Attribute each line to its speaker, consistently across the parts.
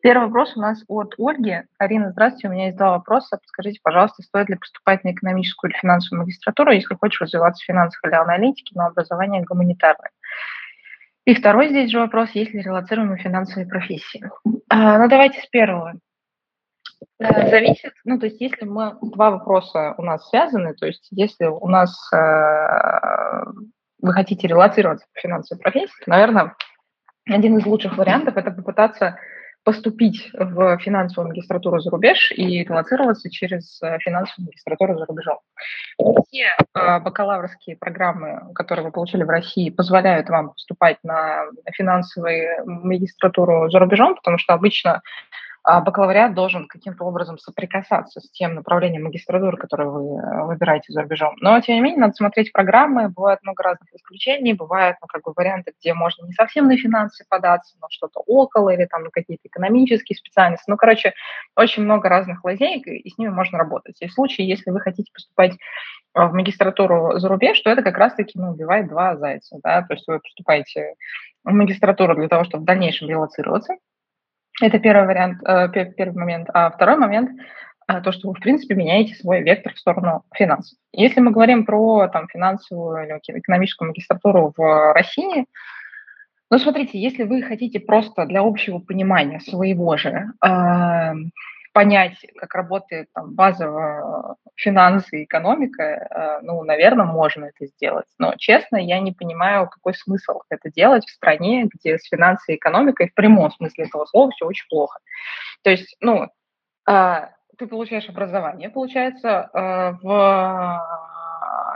Speaker 1: Первый вопрос у нас от Ольги. Арина, здравствуйте, у меня есть два вопроса. Подскажите, пожалуйста, стоит ли поступать на экономическую или финансовую магистратуру, если хочешь развиваться в финансах или аналитике, но образование гуманитарное? И второй здесь же вопрос, есть ли релацируемые финансовые профессии? А, ну, давайте с первого. Э, зависит, ну, то есть если мы, два вопроса у нас связаны, то есть если у нас э, вы хотите релацироваться в финансовой профессии, то, наверное, один из лучших вариантов – это попытаться поступить в финансовую магистратуру за рубеж и релацироваться через э, финансовую магистратуру за рубежом. Все э, бакалаврские программы, которые вы получили в России, позволяют вам поступать на финансовую магистратуру за рубежом, потому что обычно бакалавриат должен каким-то образом соприкасаться с тем направлением магистратуры, которое вы э, выбираете за рубежом. Но, тем не менее, надо смотреть программы, бывает много разных исключений, бывают ну, как бы варианты, где можно не совсем на финансы податься, но что-то около или там на какие-то экономические специальности. Ну, короче, очень много разных лазеек, и с ними можно работать. И в случае, если вы хотите поступать э, в магистратуру за рубеж, то это как раз-таки ну, убивает два зайца. Да? То есть вы поступаете в магистратуру для того, чтобы в дальнейшем релацироваться, это первый вариант, э, первый момент. А второй момент то, что вы, в принципе, меняете свой вектор в сторону финансов. Если мы говорим про там, финансовую или экономическую магистратуру в России, ну, смотрите, если вы хотите просто для общего понимания своего же э, понять, как работает там, базовая финансы и экономика, э, ну, наверное, можно это сделать. Но, честно, я не понимаю, какой смысл это делать в стране, где с финансами и экономикой в прямом смысле этого слова все очень плохо. То есть, ну, э, ты получаешь образование, получается, э, в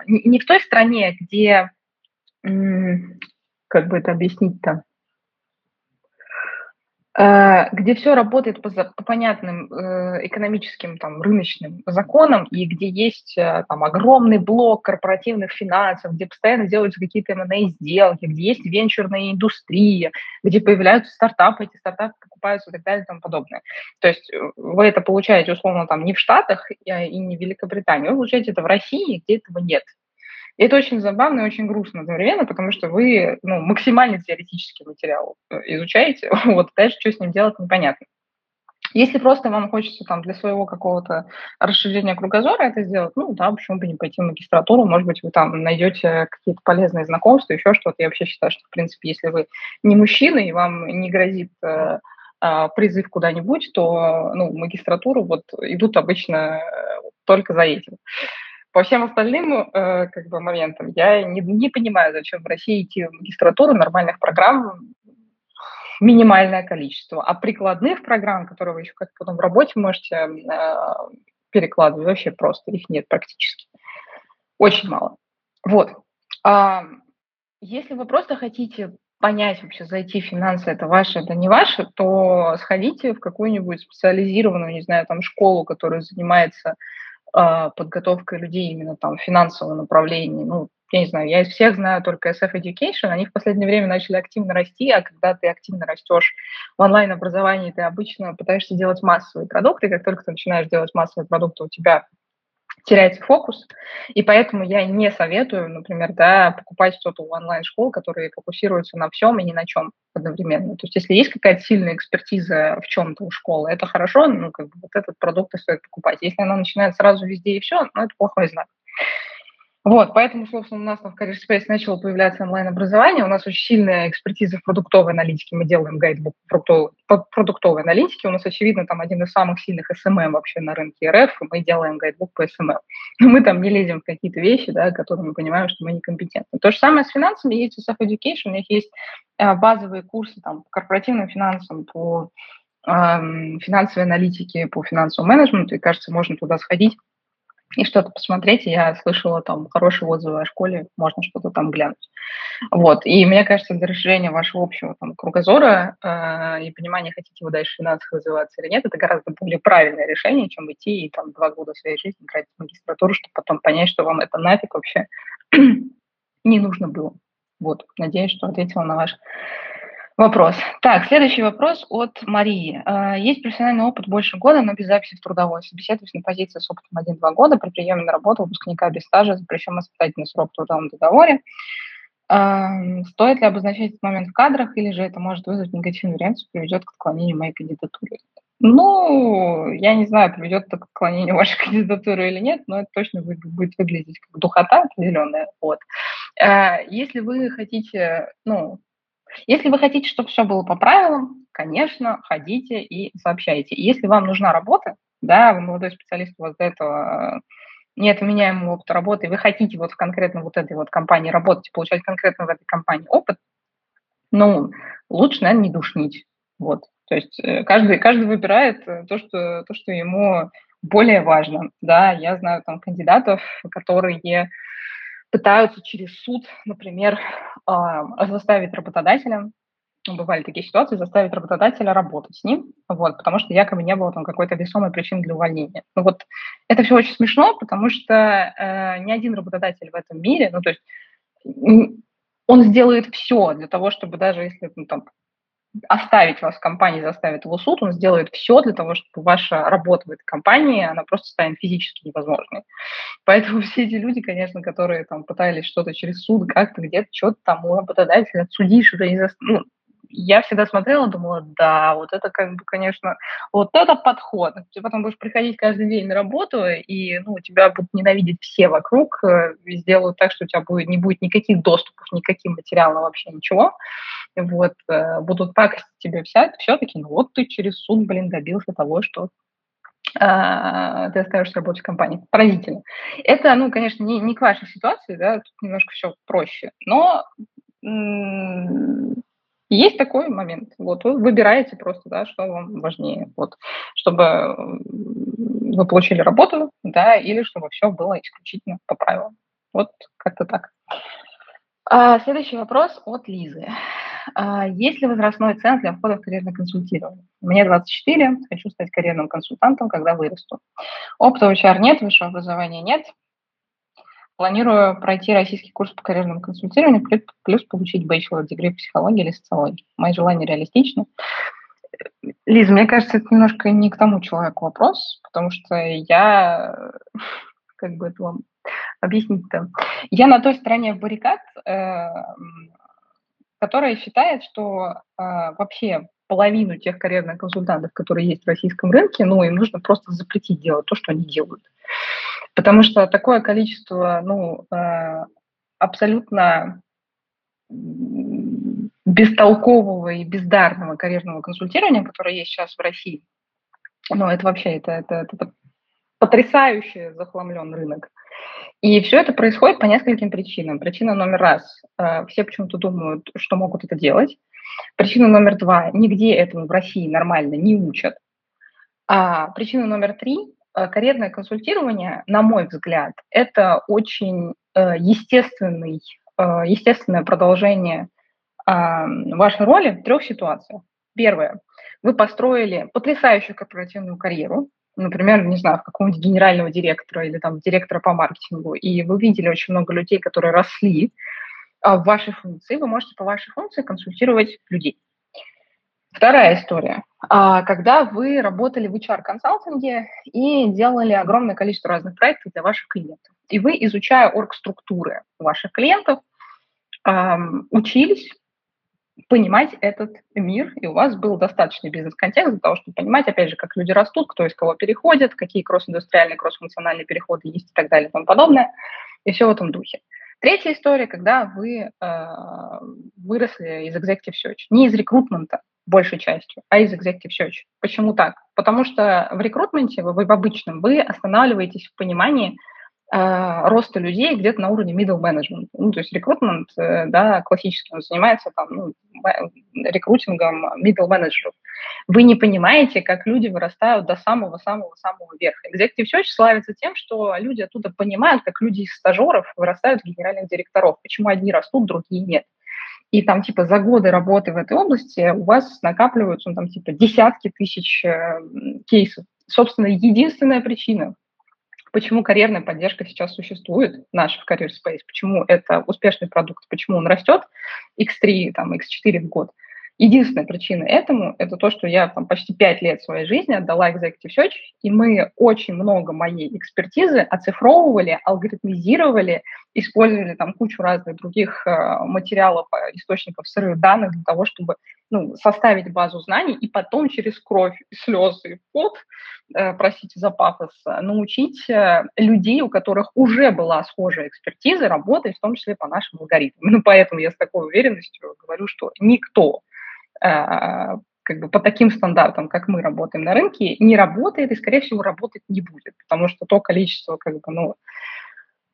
Speaker 1: не в той стране, где, как бы это объяснить-то, Э, где все работает по, по понятным э, экономическим там, рыночным законам, и где есть э, там, огромный блок корпоративных финансов, где постоянно делаются какие-то M&A сделки, где есть венчурная индустрия, где появляются стартапы, эти стартапы покупаются и так далее и тому подобное. То есть вы это получаете, условно, там, не в Штатах и не в Великобритании, вы получаете это в России, где этого нет. И это очень забавно и очень грустно одновременно, потому что вы ну, максимально теоретический материал э, изучаете, вот дальше что с ним делать непонятно. Если просто вам хочется там для своего какого-то расширения кругозора это сделать, ну да, почему бы не пойти в магистратуру, может быть, вы там найдете какие-то полезные знакомства, еще что-то. Я вообще считаю, что, в принципе, если вы не мужчина и вам не грозит э, э, призыв куда-нибудь, то ну, магистратуру вот идут обычно э, только за этим. По всем остальным э, как бы, моментам я не, не понимаю, зачем в России идти в магистратуру, нормальных программ минимальное количество. А прикладных программ, которые вы еще как потом в работе можете э, перекладывать, вообще просто их нет практически. Очень мало. Вот. А, если вы просто хотите понять вообще, зайти в финансы, это ваше, это не ваше, то сходите в какую-нибудь специализированную, не знаю, там, школу, которая занимается подготовкой людей именно там в финансовом направлении. Ну, я не знаю, я из всех знаю только SF Education, они в последнее время начали активно расти, а когда ты активно растешь в онлайн-образовании, ты обычно пытаешься делать массовые продукты, как только ты начинаешь делать массовые продукты, у тебя теряется фокус, и поэтому я не советую, например, да, покупать что-то у онлайн-школ, которые фокусируются на всем и ни на чем одновременно. То есть если есть какая-то сильная экспертиза в чем-то у школы, это хорошо, ну, как бы вот этот продукт и стоит покупать. Если она начинает сразу везде и все, ну, это плохой знак. Вот, поэтому, собственно, у нас в Career Space начало появляться онлайн-образование. У нас очень сильная экспертиза в продуктовой аналитике. Мы делаем гайдбук продуктовой, продуктовой аналитики. У нас, очевидно, там один из самых сильных SMM вообще на рынке РФ, и мы делаем гайдбук по SMM. Но мы там не лезем в какие-то вещи, да, которые мы понимаем, что мы некомпетентны. То же самое с финансами. Есть у Self Education, у них есть э, базовые курсы там, по корпоративным финансам, по э, финансовой аналитике, по финансовому менеджменту, и, кажется, можно туда сходить и что-то посмотреть. Я слышала там хорошие отзывы о школе, можно что-то там глянуть. Вот. И мне кажется, для расширения вашего общего там, кругозора э, и понимания, хотите вы дальше финансово развиваться или нет, это гораздо более правильное решение, чем идти и там два года своей жизни тратить в магистратуру, чтобы потом понять, что вам это нафиг вообще не нужно было. Вот. Надеюсь, что ответила на ваш Вопрос. Так, следующий вопрос от Марии. А, есть профессиональный опыт больше года, но без записи в трудовой. Собеседуюсь на позиции с опытом 1-2 года при приеме на работу выпускника без стажа, запрещен испытательный срок в трудовом договоре. А, стоит ли обозначать этот момент в кадрах, или же это может вызвать негативную реакцию, приведет к отклонению моей кандидатуры? Ну, я не знаю, приведет это к отклонению вашей кандидатуры или нет, но это точно будет выглядеть как духота определенная. Вот. А, если вы хотите, ну, если вы хотите, чтобы все было по правилам, конечно, ходите и сообщайте. Если вам нужна работа, да, вы молодой специалист, у вас до этого нет вменяемого опыта работы, вы хотите вот в конкретно вот этой вот компании работать, получать конкретно в этой компании опыт, ну, лучше, наверное, не душнить. Вот. То есть э, каждый, каждый выбирает э, то что, то, что ему более важно. Да, я знаю там кандидатов, которые пытаются через суд, например, заставить работодателя, ну, бывали такие ситуации, заставить работодателя работать с ним, вот, потому что якобы не было там какой-то весомой причины для увольнения. Ну вот это все очень смешно, потому что э, ни один работодатель в этом мире, ну то есть он сделает все для того, чтобы даже если ну, там, оставить вас в компании, заставит его суд, он сделает все для того, чтобы ваша работа в этой компании, она просто станет физически невозможной. Поэтому все эти люди, конечно, которые там пытались что-то через суд, как-то где-то, что-то там у работодателя отсудить, что-то не за... ну, я всегда смотрела, думала, да, вот это как бы, конечно, вот это подход. Ты потом будешь приходить каждый день на работу, и ну, тебя будут ненавидеть все вокруг, э, сделают так, что у тебя будет, не будет никаких доступов, никаким материалам вообще ничего. Вот, э, будут пакостить тебе вся, все-таки, ну вот ты через суд, блин, добился того, что а, ты остаешься работать в компании. Поразительно. Это, ну, конечно, не, не к вашей ситуации, да, тут немножко все проще, но есть такой момент. Вот вы выбираете просто, да, что вам важнее. Вот, чтобы вы получили работу, да, или чтобы все было исключительно по правилам. Вот как-то так. А, следующий вопрос от Лизы. А, есть ли возрастной ценз для входа в карьерное консультирование? Мне 24, хочу стать карьерным консультантом, когда вырасту. Опыта HR нет, высшего образования нет, Планирую пройти российский курс по карьерному консультированию, плюс получить degree в психологии или социологии. Мои желания реалистичны. Лиза, мне кажется, это немножко не к тому человеку вопрос, потому что я, как бы это вам объяснить-то, я на той стороне баррикад, э, которая считает, что э, вообще половину тех карьерных консультантов, которые есть в российском рынке, ну, им нужно просто запретить делать то, что они делают. Потому что такое количество, ну, э, абсолютно бестолкового и бездарного карьерного консультирования, которое есть сейчас в России, ну, это вообще, это, это, это потрясающе захламлен рынок. И все это происходит по нескольким причинам. Причина номер раз, э, все почему-то думают, что могут это делать. Причина номер два, нигде этому в России нормально не учат. А причина номер три, карьерное консультирование, на мой взгляд, это очень э, естественный, э, естественное продолжение вашей роли в трех ситуациях. Первое. Вы построили потрясающую корпоративную карьеру, например, не знаю, в какого-нибудь генерального директора или там директора по маркетингу, и вы видели очень много людей, которые росли а, в вашей функции, вы можете по вашей функции консультировать людей. Вторая история. А, когда вы работали в HR-консалтинге и делали огромное количество разных проектов для ваших клиентов, и вы, изучая оргструктуры ваших клиентов, учились понимать этот мир, и у вас был достаточный бизнес-контекст для того, чтобы понимать, опять же, как люди растут, кто из кого переходит, какие кросс-индустриальные, кросс-функциональные переходы есть и так далее и тому подобное, и все в этом духе. Третья история, когда вы э, выросли из Executive Search, не из рекрутмента, большей частью, а из Executive Search. Почему так? Потому что в рекрутменте, вы, в обычном, вы останавливаетесь в понимании, э, роста людей где-то на уровне middle management. Ну, то есть рекрутмент, э, да, классически он занимается там, ну, рекрутингом middle менеджеров. Вы не понимаете, как люди вырастают до самого-самого-самого верха. Executive Search славится тем, что люди оттуда понимают, как люди из стажеров вырастают в генеральных директоров. Почему одни растут, другие нет. И там, типа, за годы работы в этой области у вас накапливаются, ну, там, типа, десятки тысяч э, кейсов. Собственно, единственная причина, почему карьерная поддержка сейчас существует, наша в Career Space, почему это успешный продукт, почему он растет X3, там, X4 в год – Единственная причина этому – это то, что я там почти пять лет своей жизни отдала Executive Search, и мы очень много моей экспертизы оцифровывали, алгоритмизировали, использовали там кучу разных других э, материалов, э, источников сырых данных для того, чтобы ну, составить базу знаний и потом через кровь, слезы и пот, э, простите за пафос, научить э, людей, у которых уже была схожая экспертиза, работать в том числе по нашим алгоритмам. Ну, поэтому я с такой уверенностью говорю, что никто как бы по таким стандартам, как мы работаем на рынке, не работает и, скорее всего, работать не будет, потому что то количество как бы, ну,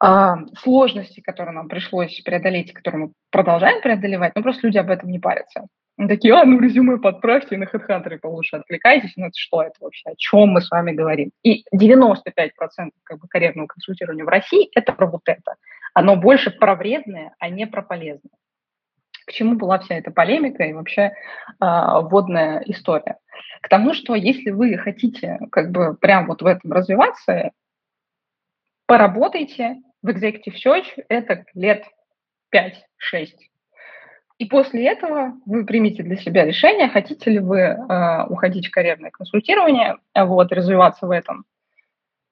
Speaker 1: а, сложностей, которые нам пришлось преодолеть, которые мы продолжаем преодолевать, ну, просто люди об этом не парятся. Они такие, а, ну, резюме подправьте, на HeadHunter получше откликайтесь. Ну, это что это вообще? О чем мы с вами говорим? И 95% как бы, карьерного консультирования в России – это про вот это. Оно больше про вредное, а не про полезное к чему была вся эта полемика и вообще э, вводная история. К тому, что если вы хотите как бы прям вот в этом развиваться, поработайте в Executive Search, это лет 5-6. И после этого вы примете для себя решение, хотите ли вы э, уходить в карьерное консультирование, вот, развиваться в этом,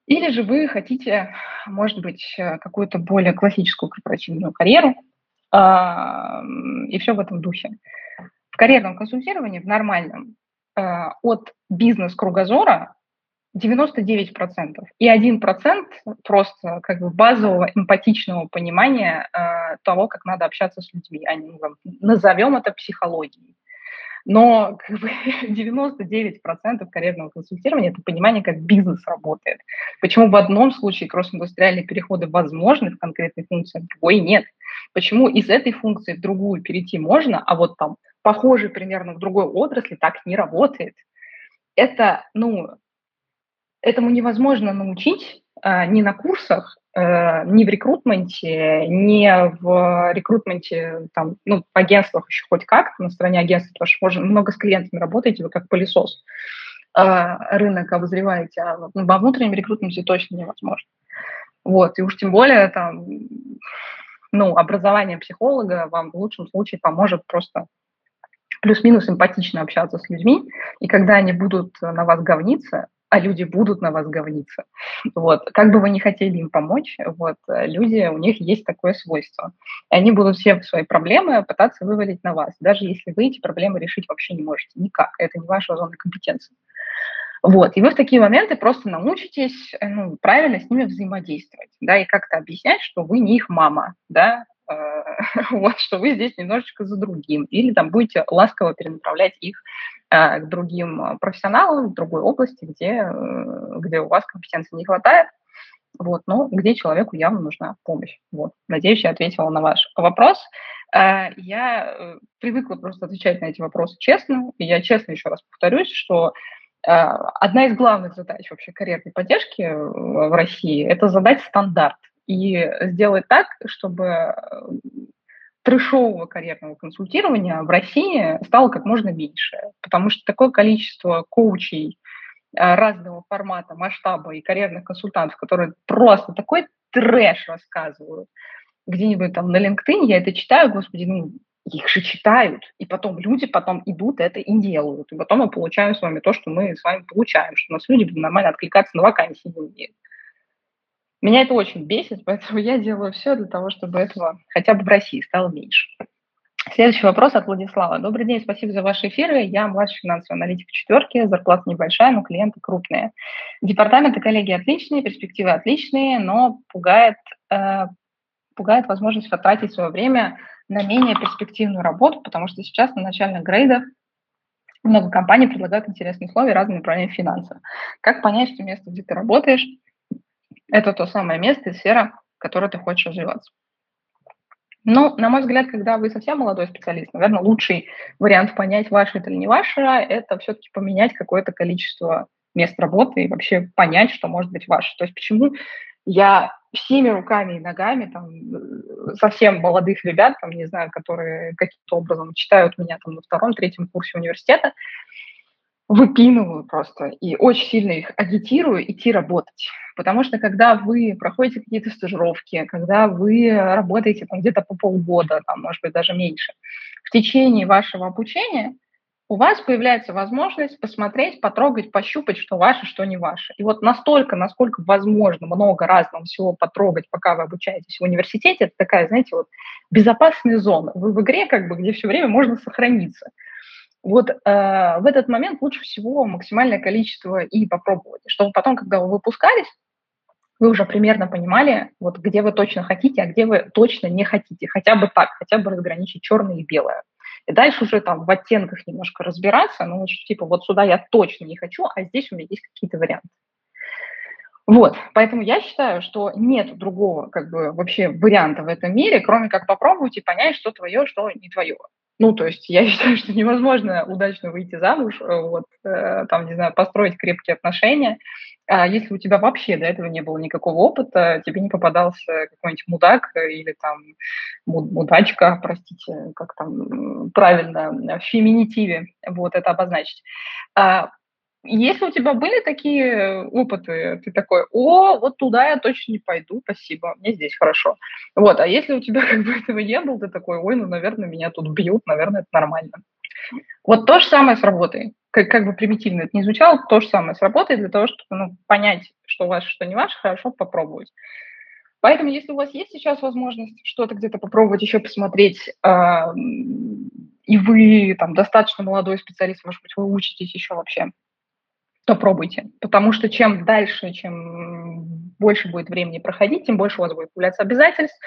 Speaker 1: или же вы хотите, может быть, какую-то более классическую корпоративную карьеру, и все в этом духе. В карьерном консультировании, в нормальном, а, от бизнес-кругозора 99%. И 1% просто как бы базового эмпатичного понимания э, того, как надо общаться с людьми. А не, назовем это психологией. Но как бы, 99% карьерного консультирования – это понимание, как бизнес работает. Почему в одном случае кросс-индустриальные переходы возможны в конкретной функции, а в другой нет. Почему из этой функции в другую перейти можно, а вот там похожий примерно в другой отрасли так не работает. Это, ну, этому невозможно научить ни на курсах, а, ни в рекрутменте, ни в рекрутменте, там, ну, в агентствах еще хоть как, на стороне агентства, потому что можно, много с клиентами работаете, вы как пылесос а, рынок обозреваете, а во внутреннем рекрутменте точно невозможно. Вот, и уж тем более там ну, образование психолога вам в лучшем случае поможет просто плюс-минус эмпатично общаться с людьми, и когда они будут на вас говниться, а люди будут на вас говниться. Вот. Как бы вы ни хотели им помочь, вот, люди, у них есть такое свойство. И они будут все свои проблемы пытаться вывалить на вас, даже если вы эти проблемы решить вообще не можете никак. Это не ваша зона компетенции. Вот. И вы в такие моменты просто научитесь ну, правильно с ними взаимодействовать, да, и как-то объяснять, что вы не их мама, да, э, вот, что вы здесь немножечко за другим, или там будете ласково перенаправлять их к другим профессионалам в другой области, где, где у вас компетенции не хватает, вот, но где человеку явно нужна помощь. Вот. Надеюсь, я ответила на ваш вопрос. Я привыкла просто отвечать на эти вопросы честно, и я честно еще раз повторюсь, что одна из главных задач вообще карьерной поддержки в России – это задать стандарт и сделать так, чтобы э, трешового карьерного консультирования в России стало как можно меньше, потому что такое количество коучей, разного формата, масштаба и карьерных консультантов, которые просто такой трэш рассказывают, где-нибудь там на LinkedIn, я это читаю, господи, ну, их же читают, и потом люди потом идут это и делают, и потом мы получаем с вами то, что мы с вами получаем, что у нас люди нормально откликаться на вакансии не. Меня это очень бесит, поэтому я делаю все для того, чтобы этого хотя бы в России стало меньше. Следующий вопрос от Владислава. Добрый день, спасибо за ваши эфиры. Я младший финансовый аналитик четверки, зарплата небольшая, но клиенты крупные. Департаменты коллеги отличные, перспективы отличные, но пугает, э, пугает возможность потратить свое время на менее перспективную работу, потому что сейчас на начальных грейдах много компаний предлагают интересные условия разные направления финансов. Как понять, что место, где ты работаешь, это то самое место и сфера, в которой ты хочешь развиваться? Ну, на мой взгляд, когда вы совсем молодой специалист, наверное, лучший вариант понять, ваше это или не ваше, это все-таки поменять какое-то количество мест работы и вообще понять, что может быть ваше. То есть почему я всеми руками и ногами там, совсем молодых ребят, там, не знаю, которые каким-то образом читают меня там на втором, третьем курсе университета, выпинываю просто и очень сильно их агитирую идти работать. Потому что когда вы проходите какие-то стажировки, когда вы работаете там где-то по полгода, там, может быть, даже меньше, в течение вашего обучения у вас появляется возможность посмотреть, потрогать, пощупать, что ваше, что не ваше. И вот настолько, насколько возможно много разного всего потрогать, пока вы обучаетесь в университете, это такая, знаете, вот безопасная зона. Вы в игре, как бы, где все время можно сохраниться. Вот э, в этот момент лучше всего максимальное количество и попробовать, чтобы потом, когда вы выпускались, вы уже примерно понимали, вот где вы точно хотите, а где вы точно не хотите. Хотя бы так, хотя бы разграничить черное и белое. И дальше уже там в оттенках немножко разбираться, ну, типа вот сюда я точно не хочу, а здесь у меня есть какие-то варианты. Вот, поэтому я считаю, что нет другого как бы вообще варианта в этом мире, кроме как попробовать и понять, что твое, что не твое. Ну, то есть я считаю, что невозможно удачно выйти замуж, э, вот, э, там, не знаю, построить крепкие отношения, а если у тебя вообще до этого не было никакого опыта, тебе не попадался какой-нибудь мудак или там мудачка, простите, как там правильно, в феминитиве вот это обозначить. Если у тебя были такие опыты, ты такой, о, вот туда я точно не пойду, спасибо, мне здесь хорошо. Вот, а если у тебя как бы этого не было, ты такой, ой, ну, наверное, меня тут бьют, наверное, это нормально. Вот то же самое с работой. Как, как бы примитивно это не звучало, то же самое с работой для того, чтобы ну, понять, что ваше, что не ваше, хорошо попробовать. Поэтому, если у вас есть сейчас возможность что-то где-то попробовать, еще посмотреть, э, и вы там достаточно молодой специалист, может быть, вы учитесь еще вообще то пробуйте. Потому что чем дальше, чем больше будет времени проходить, тем больше у вас будет появляться обязательств,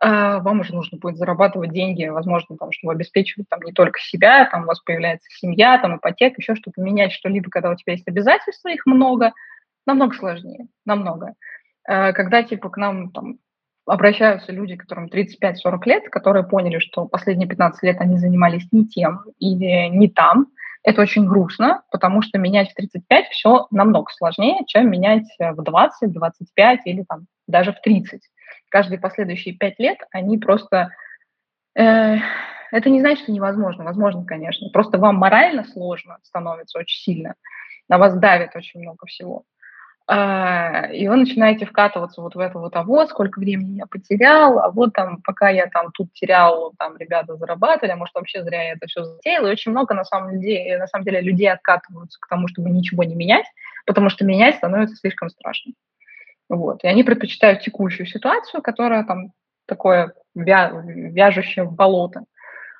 Speaker 1: а, вам уже нужно будет зарабатывать деньги, возможно, там, чтобы обеспечивать там, не только себя, там у вас появляется семья, там, ипотека, еще что-то, менять что-либо, когда у тебя есть обязательства, их много, намного сложнее, намного. А, когда, типа, к нам там, обращаются люди, которым 35-40 лет, которые поняли, что последние 15 лет они занимались не тем или не там, это очень грустно, потому что менять в 35 все намного сложнее, чем менять в 20, 25 или там даже в 30. Каждые последующие 5 лет они просто... Э, это не значит, что невозможно. Возможно, конечно. Просто вам морально сложно становится очень сильно. На вас давит очень много всего. А, и вы начинаете вкатываться вот в это вот, а вот сколько времени я потерял, а вот там, пока я там тут терял, там ребята зарабатывали, а может вообще зря я это все затеял. И очень много на самом, деле, на самом деле людей откатываются к тому, чтобы ничего не менять, потому что менять становится слишком страшно. Вот. И они предпочитают текущую ситуацию, которая там такое вя вяжущее болото.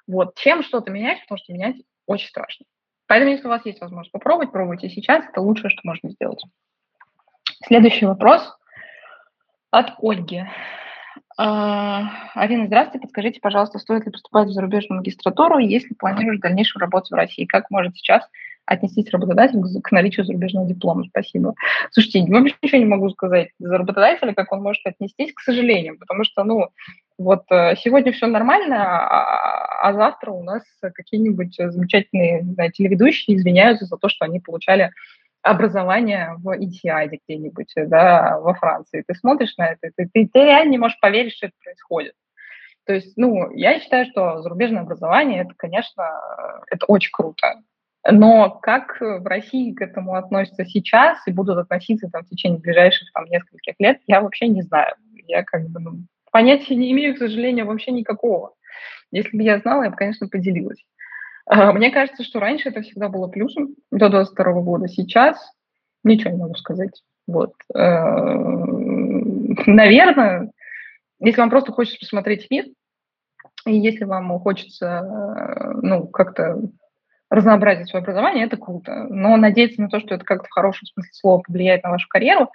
Speaker 1: Вот. Чем что-то менять, потому что менять очень страшно. Поэтому, если у вас есть возможность попробовать, пробуйте сейчас, это лучшее, что можно сделать. Следующий вопрос от Ольги. А, Арина, здравствуйте. Подскажите, пожалуйста, стоит ли поступать в зарубежную магистратуру, если планируешь дальнейшую работу в России? Как может сейчас отнестись работодатель к наличию зарубежного диплома? Спасибо. Слушайте, вообще ничего не могу сказать за работодателя, как он может отнестись, к сожалению, потому что, ну, вот э, сегодня все нормально, а, а завтра у нас какие-нибудь замечательные знаю, телеведущие извиняются за то, что они получали образование в Итиаде где-нибудь, да, во Франции. Ты смотришь на это, ты, ты, ты реально не можешь поверить, что это происходит. То есть, ну, я считаю, что зарубежное образование, это, конечно, это очень круто. Но как в России к этому относятся сейчас и будут относиться там, в течение ближайших там, нескольких лет, я вообще не знаю. Я как бы ну, понятия не имею, к сожалению, вообще никакого. Если бы я знала, я бы, конечно, поделилась. А, мне кажется, что раньше это всегда было плюсом до 22 года. Сейчас ничего не могу сказать. Вот. Э, наверное, если вам просто хочется посмотреть мир, и если вам хочется э, ну, как-то разнообразить свое образование, это круто. Но надеяться на то, что это как-то в хорошем смысле слова повлияет на вашу карьеру,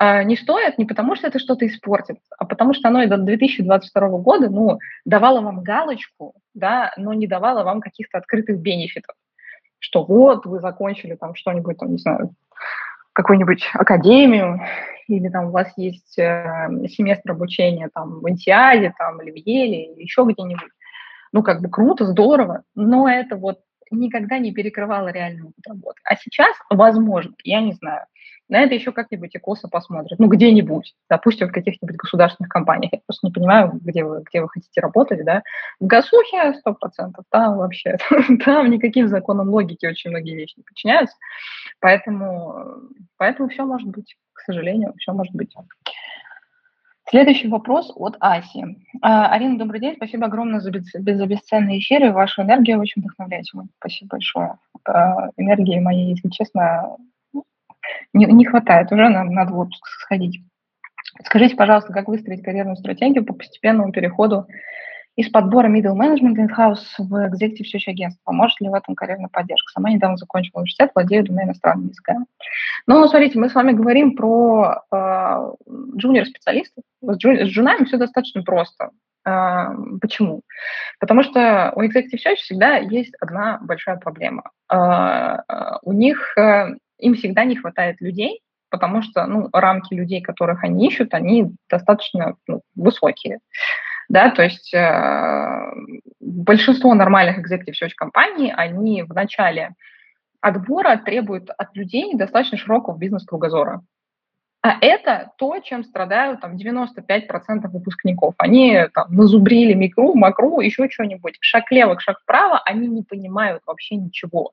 Speaker 1: не стоит не потому, что это что-то испортит, а потому что оно и до 2022 года ну, давало вам галочку, да, но не давало вам каких-то открытых бенефитов. Что вот, вы закончили там что-нибудь, там, не знаю, какую-нибудь академию, или там у вас есть э, семестр обучения там в Интиаде, там, или в Еле, или еще где-нибудь. Ну, как бы круто, здорово, но это вот никогда не перекрывало реальный опыт работы. А сейчас, возможно, я не знаю, на это еще как-нибудь и косо посмотрят. Ну, где-нибудь, допустим, в каких-нибудь государственных компаниях. Я просто не понимаю, где вы, где вы хотите работать, да. В ГАСУХе сто процентов, там вообще, там никаким законам логики очень многие вещи не подчиняются. Поэтому, поэтому все может быть, к сожалению, все может быть. Следующий вопрос от Аси. А, Арина, добрый день. Спасибо огромное за, без, за бесценные эфиры. Ваша энергия очень вдохновляет. Спасибо большое. А, энергии моей, если честно, не, не хватает, уже нам надо в отпуск сходить. Скажите, пожалуйста, как выстроить карьерную стратегию по постепенному переходу из подбора middle management in-house в executive search агентство. Может ли в этом карьерная поддержка? Сама недавно закончила университет, владею двумя иностранными языками. Ну, смотрите, мы с вами говорим про э, джуниор-специалистов. С, джу, с джунами все достаточно просто. Э, почему? Потому что у executive search всегда есть одна большая проблема. Э, у них э, им всегда не хватает людей, потому что ну, рамки людей, которых они ищут, они достаточно ну, высокие. Да, то есть э, большинство нормальных executive search компаний, они в начале отбора требуют от людей достаточно широкого бизнес-кругозора. А это то, чем страдают там 95% выпускников. Они там назубрили микру, макру, еще что-нибудь. Шаг лево, шаг вправо, они не понимают вообще ничего.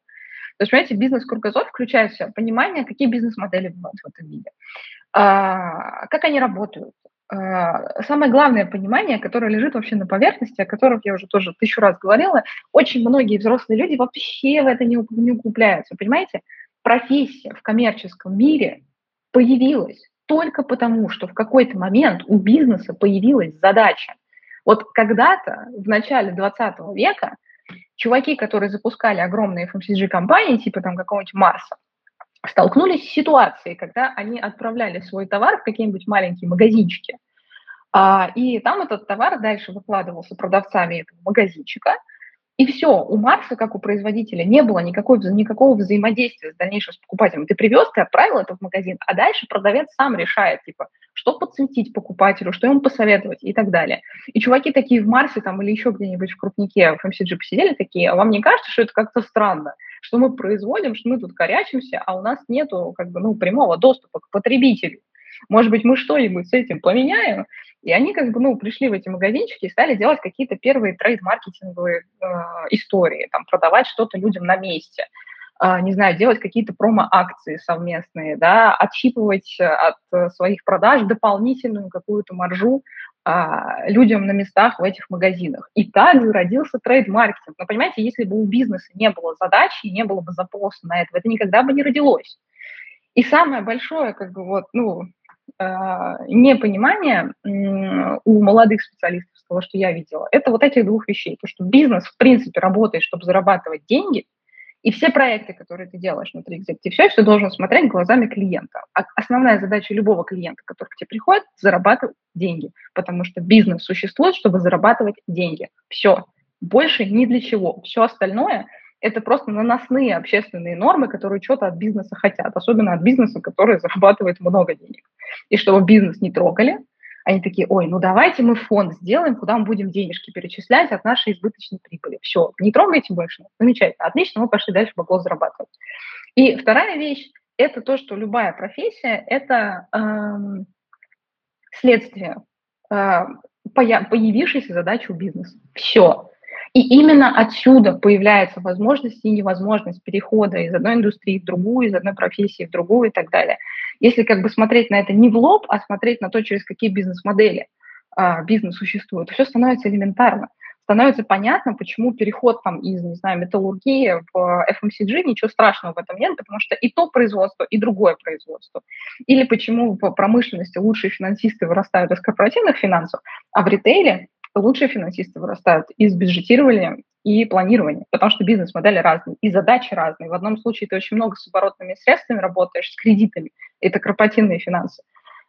Speaker 1: То есть, понимаете, бизнес-кругозор включает в себя понимание, какие бизнес-модели бывают в этом мире, а, как они работают. А, самое главное понимание, которое лежит вообще на поверхности, о котором я уже тоже тысячу раз говорила, очень многие взрослые люди вообще в это не, не укупляются. Понимаете, профессия в коммерческом мире появилась только потому, что в какой-то момент у бизнеса появилась задача. Вот когда-то, в начале 20 века, чуваки, которые запускали огромные FMCG-компании, типа там какого-нибудь Марса, столкнулись с ситуацией, когда они отправляли свой товар в какие-нибудь маленькие магазинчики, а, и там этот товар дальше выкладывался продавцами этого магазинчика, и все, у Марса, как у производителя, не было никакой, никакого взаимодействия с дальнейшим с покупателем. Ты привез, ты отправил это в магазин, а дальше продавец сам решает, типа, что подсветить покупателю, что ему посоветовать и так далее. И чуваки такие в Марсе там или еще где-нибудь в крупнике в MCG посидели такие, а вам не кажется, что это как-то странно? Что мы производим, что мы тут корячимся, а у нас нету как бы, ну, прямого доступа к потребителю. Может быть, мы что-нибудь с этим поменяем? И они как бы, ну, пришли в эти магазинчики и стали делать какие-то первые трейд-маркетинговые э, истории, там, продавать что-то людям на месте. А, не знаю, делать какие-то промо-акции совместные, да, отщипывать э, от своих продаж дополнительную какую-то маржу а, людям на местах в этих магазинах. И так зародился трейд-маркетинг. Но понимаете, если бы у бизнеса не было задачи, не было бы запроса на это, это никогда бы не родилось. И самое большое, как бы вот, ну, непонимание у молодых специалистов, того, что я видела, это вот этих двух вещей. То, что бизнес, в принципе, работает, чтобы зарабатывать деньги – и все проекты, которые ты делаешь внутри Executive Search, ты должен смотреть глазами клиента. А основная задача любого клиента, который к тебе приходит, зарабатывать деньги. Потому что бизнес существует, чтобы зарабатывать деньги. Все. Больше ни для чего. Все остальное – это просто наносные общественные нормы, которые что-то от бизнеса хотят. Особенно от бизнеса, который зарабатывает много денег. И чтобы бизнес не трогали, они такие, ой, ну давайте мы фонд сделаем, куда мы будем денежки перечислять от нашей избыточной прибыли. Все, не трогайте больше. Замечательно, отлично, мы пошли дальше бабло зарабатывать. И вторая вещь – это то, что любая профессия – это эм, следствие э, появившейся задачи у бизнеса. Все. И именно отсюда появляется возможность и невозможность перехода из одной индустрии в другую, из одной профессии в другую и так далее. Если как бы смотреть на это не в лоб, а смотреть на то, через какие бизнес-модели а, бизнес существует, все становится элементарно. Становится понятно, почему переход там из, не знаю, металлургии в FMCG, ничего страшного в этом нет, потому что и то производство, и другое производство. Или почему в промышленности лучшие финансисты вырастают из корпоративных финансов, а в ритейле лучшие финансисты вырастают из бюджетирования и планирования, потому что бизнес-модели разные, и задачи разные. В одном случае ты очень много с оборотными средствами работаешь, с кредитами, это корпоративные финансы.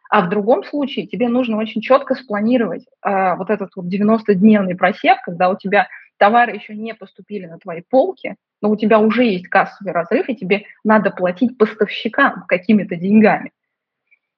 Speaker 1: А в другом случае тебе нужно очень четко спланировать э, вот этот вот 90-дневный просев, когда у тебя товары еще не поступили на твои полки, но у тебя уже есть кассовый разрыв, и тебе надо платить поставщикам какими-то деньгами.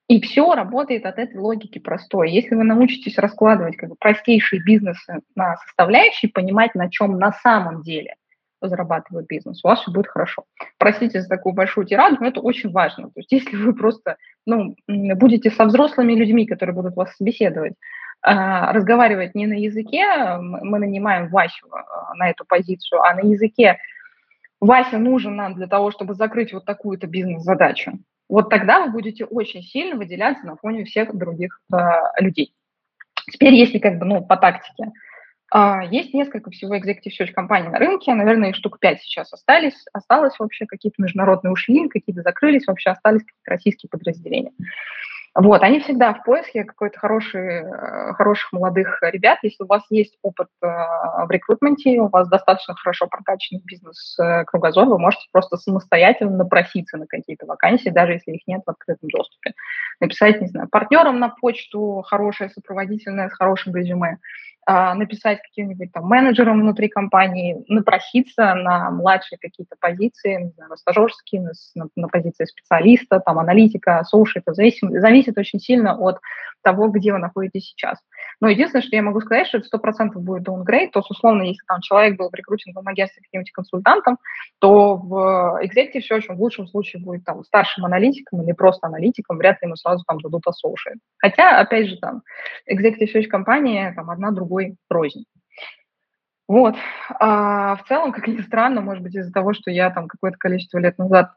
Speaker 1: И все работает от этой логики простой. Если вы научитесь раскладывать как бы, простейшие бизнесы на составляющие, понимать, на чем на самом деле зарабатывает бизнес, у вас все будет хорошо. Простите за такую большую тираду, но это очень важно. То есть если вы просто ну, будете со взрослыми людьми, которые будут вас собеседовать, а, разговаривать не на языке, мы нанимаем Васю а, на эту позицию, а на языке Вася нужен нам для того, чтобы закрыть вот такую-то бизнес-задачу вот тогда вы будете очень сильно выделяться на фоне всех других э, людей. Теперь, если как бы, ну, по тактике, э, есть несколько всего executive search компаний на рынке, наверное, их штук пять сейчас остались, осталось вообще, какие-то международные ушли, какие-то закрылись, вообще остались какие-то российские подразделения. Вот, они всегда в поиске какой-то хороший, э, хороших молодых ребят. Если у вас есть опыт э, в рекрутменте, у вас достаточно хорошо прокачанный бизнес-кругозор, вы можете просто самостоятельно напроситься на какие-то вакансии, даже если их нет в открытом доступе. Написать, не знаю, партнерам на почту хорошее, сопроводительное, с хорошим резюме, написать каким-нибудь там менеджерам внутри компании, напроситься на младшие какие-то позиции, на стажерские, на, на, позиции специалиста, там, аналитика, соуши, это зависит, зависит очень сильно от того, где вы находитесь сейчас. Но единственное, что я могу сказать, что это 100% будет downgrade, то есть, условно, если там человек был в рекрутинговом агентстве каким-нибудь консультантом, то в Executive очень в лучшем случае будет там старшим аналитиком или просто аналитиком, вряд ли ему сразу там дадут associate. Хотя, опять же, там, Executive Search компания, там, одна другой рознь. Вот. А в целом, как ни странно, может быть, из-за того, что я там какое-то количество лет назад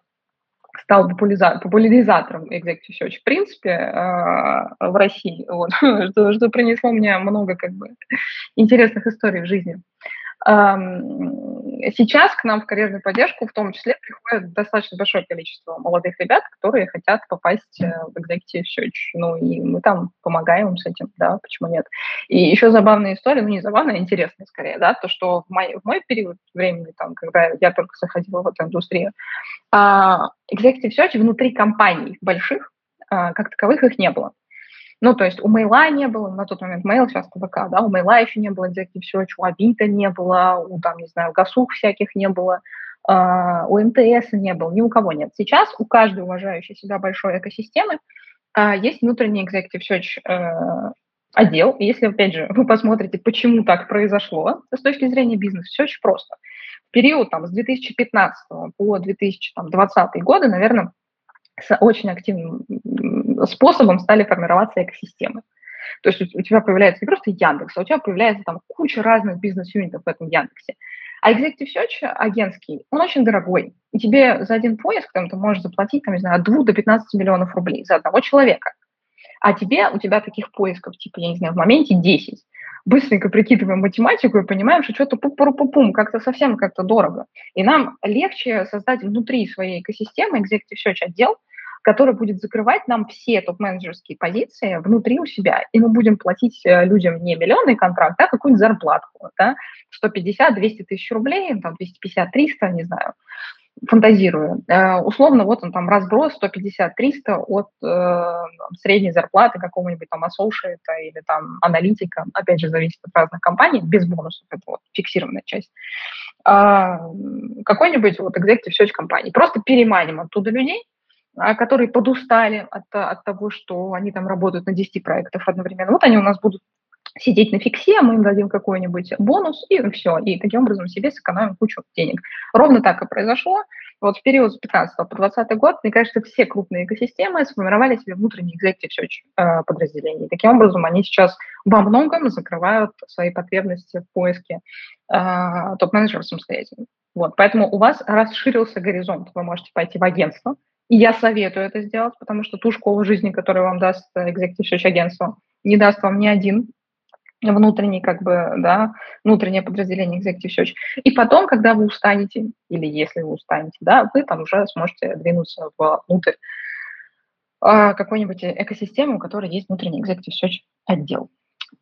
Speaker 1: стал популяризатором Executive Search в принципе э, в России, вот, что, что принесло мне много как бы интересных историй в жизни. Сейчас к нам в карьерную поддержку в том числе приходит достаточно большое количество молодых ребят, которые хотят попасть э, в Executive Search. Ну, и мы там помогаем им с этим, да, почему нет. И еще забавная история, ну, не забавная, а интересная скорее, да, то, что в мой, в мой период времени, там, когда я только заходила в эту индустрию, а, Executive Search внутри компаний больших, а, как таковых их не было. Ну, то есть у Мейла не было, на тот момент Mail, сейчас ТВК, да, у Мейла еще не было Executive Search, у Авито не было, у, там, не знаю, Гасух всяких не было, э, у МТС не было, ни у кого нет. Сейчас у каждой уважающей себя большой экосистемы э, есть внутренний Executive Search э, отдел. И если, опять же, вы посмотрите, почему так произошло, с точки зрения бизнеса, все очень просто. В период там, с 2015 по 2020 годы, наверное, с очень активным способом стали формироваться экосистемы. То есть у тебя появляется не просто Яндекс, а у тебя появляется там куча разных бизнес-юнитов в этом Яндексе. А Executive Search агентский, он очень дорогой. И тебе за один поиск там, ты можешь заплатить, там, не знаю, от 2 до 15 миллионов рублей за одного человека. А тебе, у тебя таких поисков, типа, я не знаю, в моменте 10. Быстренько прикидываем математику и понимаем, что что-то пу-пу-пу-пум, как-то совсем как-то дорого. И нам легче создать внутри своей экосистемы Executive Search отдел, который будет закрывать нам все топ-менеджерские позиции внутри у себя. И мы будем платить э, людям не миллионный контракт, а какую-нибудь зарплатку, да, 150-200 тысяч рублей, там 250-300, не знаю, фантазирую. Э, условно, вот он там разброс 150-300 от э, средней зарплаты какого-нибудь там ассоциата или там аналитика, опять же, зависит от разных компаний, без бонусов, это вот фиксированная часть. Э, какой-нибудь вот executive search компании. Просто переманим оттуда людей, которые подустали от, от того, что они там работают на 10 проектов одновременно. Вот они у нас будут сидеть на фиксе, мы им дадим какой-нибудь бонус, и все. И таким образом себе сэкономим кучу денег. Ровно так и произошло. Вот в период с 15 по 20 год, мне кажется, все крупные экосистемы сформировали себе внутренние executive search э, подразделения. Таким образом, они сейчас во многом закрывают свои потребности в поиске э, топ-менеджеров самостоятельно. Вот, поэтому у вас расширился горизонт. Вы можете пойти в агентство, и я советую это сделать, потому что ту школу жизни, которую вам даст Executive Search агентство, не даст вам ни один внутренний, как бы, да, внутреннее подразделение Executive Search. И потом, когда вы устанете, или если вы устанете, да, вы там уже сможете двинуться внутрь а, какой-нибудь экосистемы, у которой есть внутренний Executive Search отдел.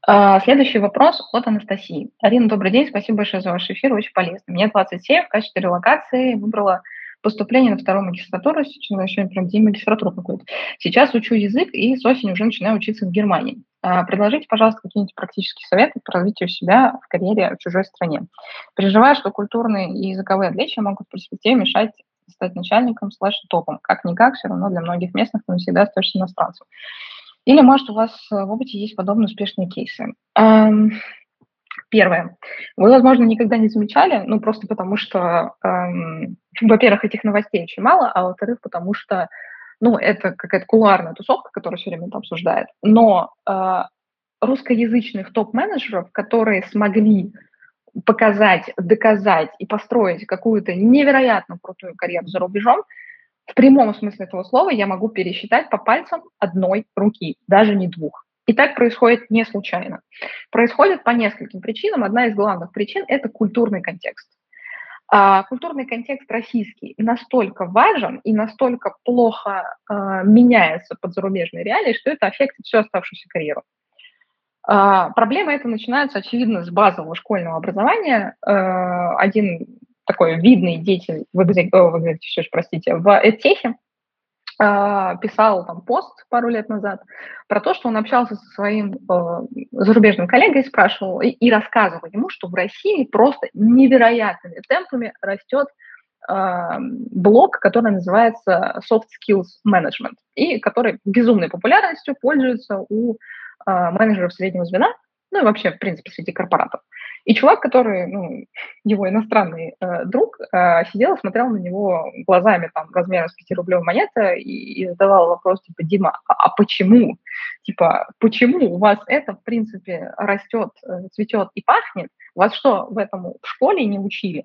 Speaker 1: А, следующий вопрос от Анастасии. Арина, добрый день, спасибо большое за ваш эфир, очень полезно. Мне 27, в качестве релокации выбрала поступление на вторую магистратуру, сейчас еще прям день магистратуру какой-то. Сейчас учу язык и с осени уже начинаю учиться в Германии. А, предложите, пожалуйста, какие-нибудь практические советы по развитию себя в карьере в чужой стране. Переживаю, что культурные и языковые отличия могут в перспективе мешать стать начальником слэш топом. Как-никак, все равно для многих местных ты навсегда остаешься иностранцем. Или, может, у вас в опыте есть подобные успешные кейсы. Первое. Вы, возможно, никогда не замечали, ну, просто потому что, эм, во-первых, этих новостей очень мало, а во-вторых, потому что, ну, это какая-то кулуарная тусовка, которая все время это обсуждает. Но э, русскоязычных топ-менеджеров, которые смогли показать, доказать и построить какую-то невероятно крутую карьеру за рубежом, в прямом смысле этого слова я могу пересчитать по пальцам одной руки, даже не двух. И так происходит не случайно. Происходит по нескольким причинам. Одна из главных причин – это культурный контекст. А, культурный контекст российский настолько важен и настолько плохо а, меняется под зарубежные реалии, что это аффектит всю оставшуюся карьеру. А, проблема эта начинается, очевидно, с базового школьного образования. А, один такой видный деятель в, экзек... в, экзек... простите, в а, писал там пост пару лет назад про то, что он общался со своим э, зарубежным коллегой, спрашивал и, и рассказывал ему, что в России просто невероятными темпами растет э, блок, который называется Soft Skills Management, и который безумной популярностью пользуется у э, менеджеров среднего звена, ну и вообще, в принципе, среди корпоратов. И чувак, который, ну, его иностранный э, друг, э, сидел и смотрел на него глазами там размером с 5-рублевой монеты и, и задавал вопрос, типа, Дима, а, а почему? Типа, почему у вас это, в принципе, растет, э, цветет и пахнет? Вас что, в этом в школе не учили?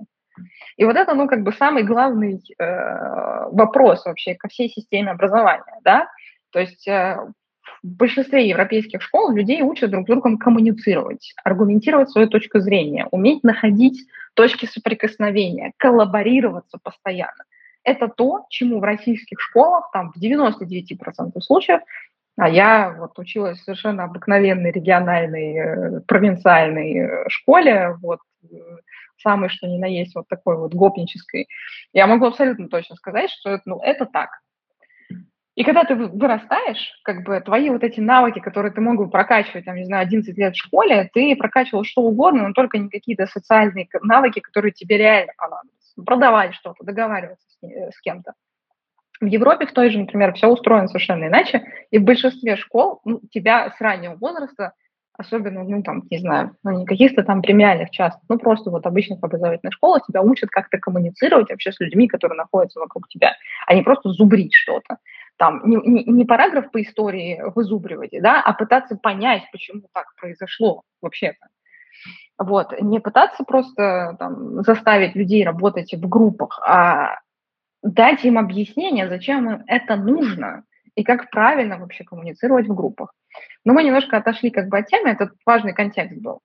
Speaker 1: И вот это, ну, как бы самый главный э, вопрос вообще ко всей системе образования, да? То есть э, в большинстве европейских школ людей учат друг с другом коммуницировать, аргументировать свою точку зрения, уметь находить точки соприкосновения, коллаборироваться постоянно. Это то, чему в российских школах там в 99% случаев, а я вот училась в совершенно обыкновенной региональной, э, провинциальной э, школе, вот, э, самой что ни на есть вот такой вот гопнической, я могу абсолютно точно сказать, что это, ну, это так. И когда ты вырастаешь, как бы твои вот эти навыки, которые ты мог бы прокачивать, там, не знаю, 11 лет в школе, ты прокачивал что угодно, но только не какие-то социальные навыки, которые тебе реально понадобятся. Продавать что-то, договариваться с, с кем-то. В Европе в той же, например, все устроено совершенно иначе, и в большинстве школ ну, тебя с раннего возраста, особенно, ну, там, не знаю, ну, не каких-то там премиальных часто, ну, просто вот обычных образовательных школах тебя учат как-то коммуницировать вообще с людьми, которые находятся вокруг тебя, а не просто зубрить что-то там, не, не, не параграф по истории вызубривать, да, а пытаться понять, почему так произошло вообще-то. Вот, не пытаться просто там, заставить людей работать в группах, а дать им объяснение, зачем им это нужно и как правильно вообще коммуницировать в группах. Но мы немножко отошли как бы от темы, этот важный контекст был.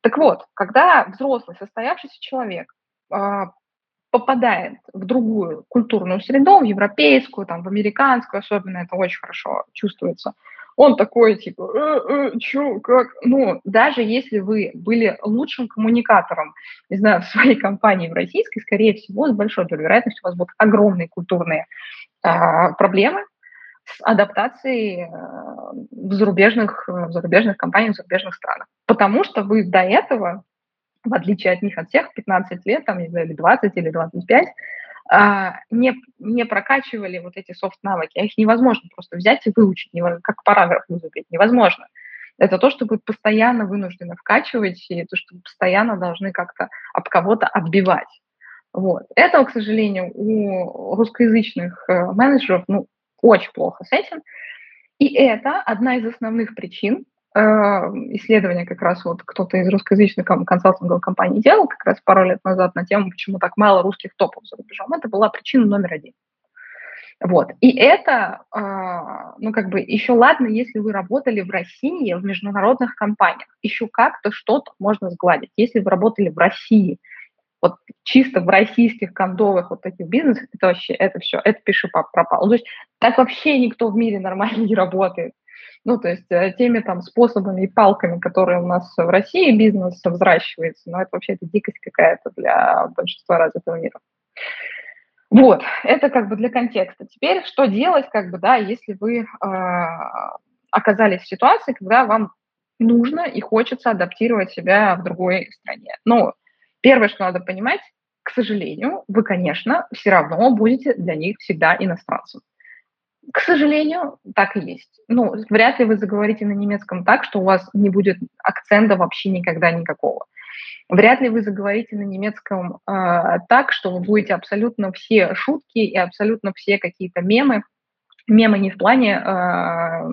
Speaker 1: Так вот, когда взрослый, состоявшийся человек а, попадает в другую культурную среду, в европейскую, там, в американскую особенно, это очень хорошо чувствуется. Он такой, типа, э, э, чё, как? Ну, даже если вы были лучшим коммуникатором, не знаю, в своей компании в российской, скорее всего, с большой долей вероятности у вас будут огромные культурные э, проблемы с адаптацией э, в зарубежных, в зарубежных компаниях, в зарубежных странах. Потому что вы до этого в отличие от них, от всех, 15 лет, там, не знаю, или 20, или 25, а, не, не прокачивали вот эти софт-навыки, а их невозможно просто взять и выучить, как параграф вызубить, невозможно. Это то, что вы постоянно вынуждены вкачивать, и то, что постоянно должны как-то об кого-то отбивать. Вот. Этого, к сожалению, у русскоязычных э, менеджеров ну, очень плохо с этим. И это одна из основных причин, э, исследования как раз вот кто-то из русскоязычных консалтинговых компаний делал как раз пару лет назад на тему, почему так мало русских топов за рубежом. Это была причина номер один. Вот. И это, э, ну, как бы, еще ладно, если вы работали в России в международных компаниях. Еще как-то что-то можно сгладить. Если вы работали в России, вот чисто в российских кондовых вот таких бизнесах, это вообще, это все, это пиши пап пропал. Ну, то есть так вообще никто в мире нормально не работает. Ну, то есть э, теми там способами и палками, которые у нас в России бизнес взращивается, ну, это вообще это дикость какая-то для большинства развитого мира. Вот, это как бы для контекста. Теперь что делать, как бы, да, если вы э, оказались в ситуации, когда вам нужно и хочется адаптировать себя в другой стране. Ну, первое, что надо понимать, к сожалению, вы, конечно, все равно будете для них всегда иностранцем. К сожалению, так и есть. Ну, вряд ли вы заговорите на немецком так, что у вас не будет акцента вообще никогда никакого. Вряд ли вы заговорите на немецком э, так, что вы будете абсолютно все шутки и абсолютно все какие-то мемы, мемы не в плане э,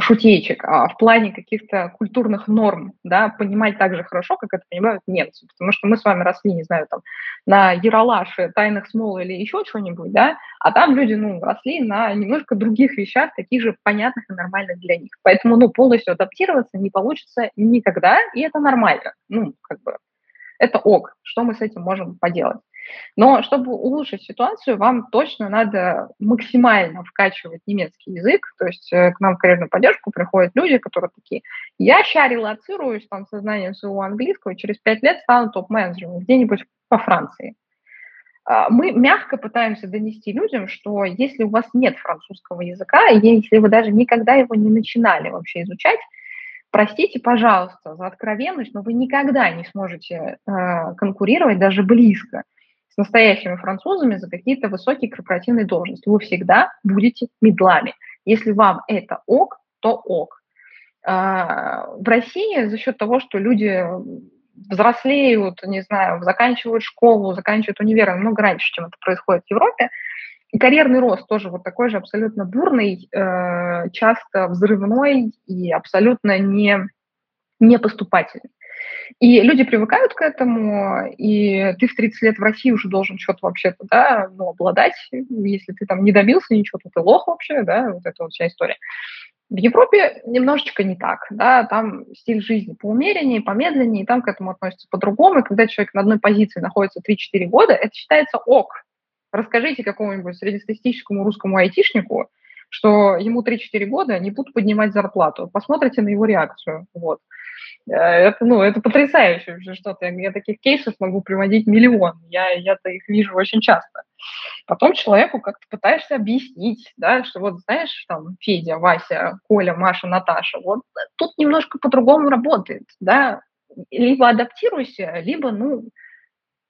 Speaker 1: шутеечек, а в плане каких-то культурных норм, да, понимать так же хорошо, как это понимают немцы. Потому что мы с вами росли, не знаю, там, на Яралаше, Тайных Смол или еще что-нибудь, да, а там люди, ну, росли на немножко других вещах, таких же понятных и нормальных для них. Поэтому, ну, полностью адаптироваться не получится никогда, и это нормально. Ну, как бы, это ок, что мы с этим можем поделать. Но чтобы улучшить ситуацию, вам точно надо максимально вкачивать немецкий язык. То есть э, к нам в карьерную поддержку приходят люди, которые такие, я ща релацируюсь там сознанием своего английского, через пять лет стану топ-менеджером где-нибудь по Франции. А, мы мягко пытаемся донести людям, что если у вас нет французского языка, если вы даже никогда его не начинали вообще изучать, простите, пожалуйста, за откровенность, но вы никогда не сможете э, конкурировать даже близко настоящими французами за какие-то высокие корпоративные должности. Вы всегда будете медлами. Если вам это ок, то ок. А, в России за счет того, что люди взрослеют, не знаю, заканчивают школу, заканчивают универ намного раньше, чем это происходит в Европе, и карьерный рост тоже вот такой же абсолютно бурный, э, часто взрывной и абсолютно не, не поступательный. И люди привыкают к этому, и ты в 30 лет в России уже должен что-то вообще-то, да, ну, обладать. Если ты там не добился ничего, то ты лох вообще, да, вот эта вот вся история. В Европе немножечко не так, да, там стиль жизни поумереннее, помедленнее, и там к этому относятся по-другому. И когда человек на одной позиции находится 3-4 года, это считается ок. Расскажите какому-нибудь среднестатистическому русскому айтишнику, что ему 3-4 года не будут поднимать зарплату. Посмотрите на его реакцию. Вот. Э, это, ну, это потрясающе вообще что-то. Я, я таких кейсов могу приводить миллион. Я, я-то их вижу очень часто. Потом человеку как-то пытаешься объяснить, да, что вот знаешь, там, Федя, Вася, Коля, Маша, Наташа, вот тут немножко по-другому работает, да, либо адаптируйся, либо, ну,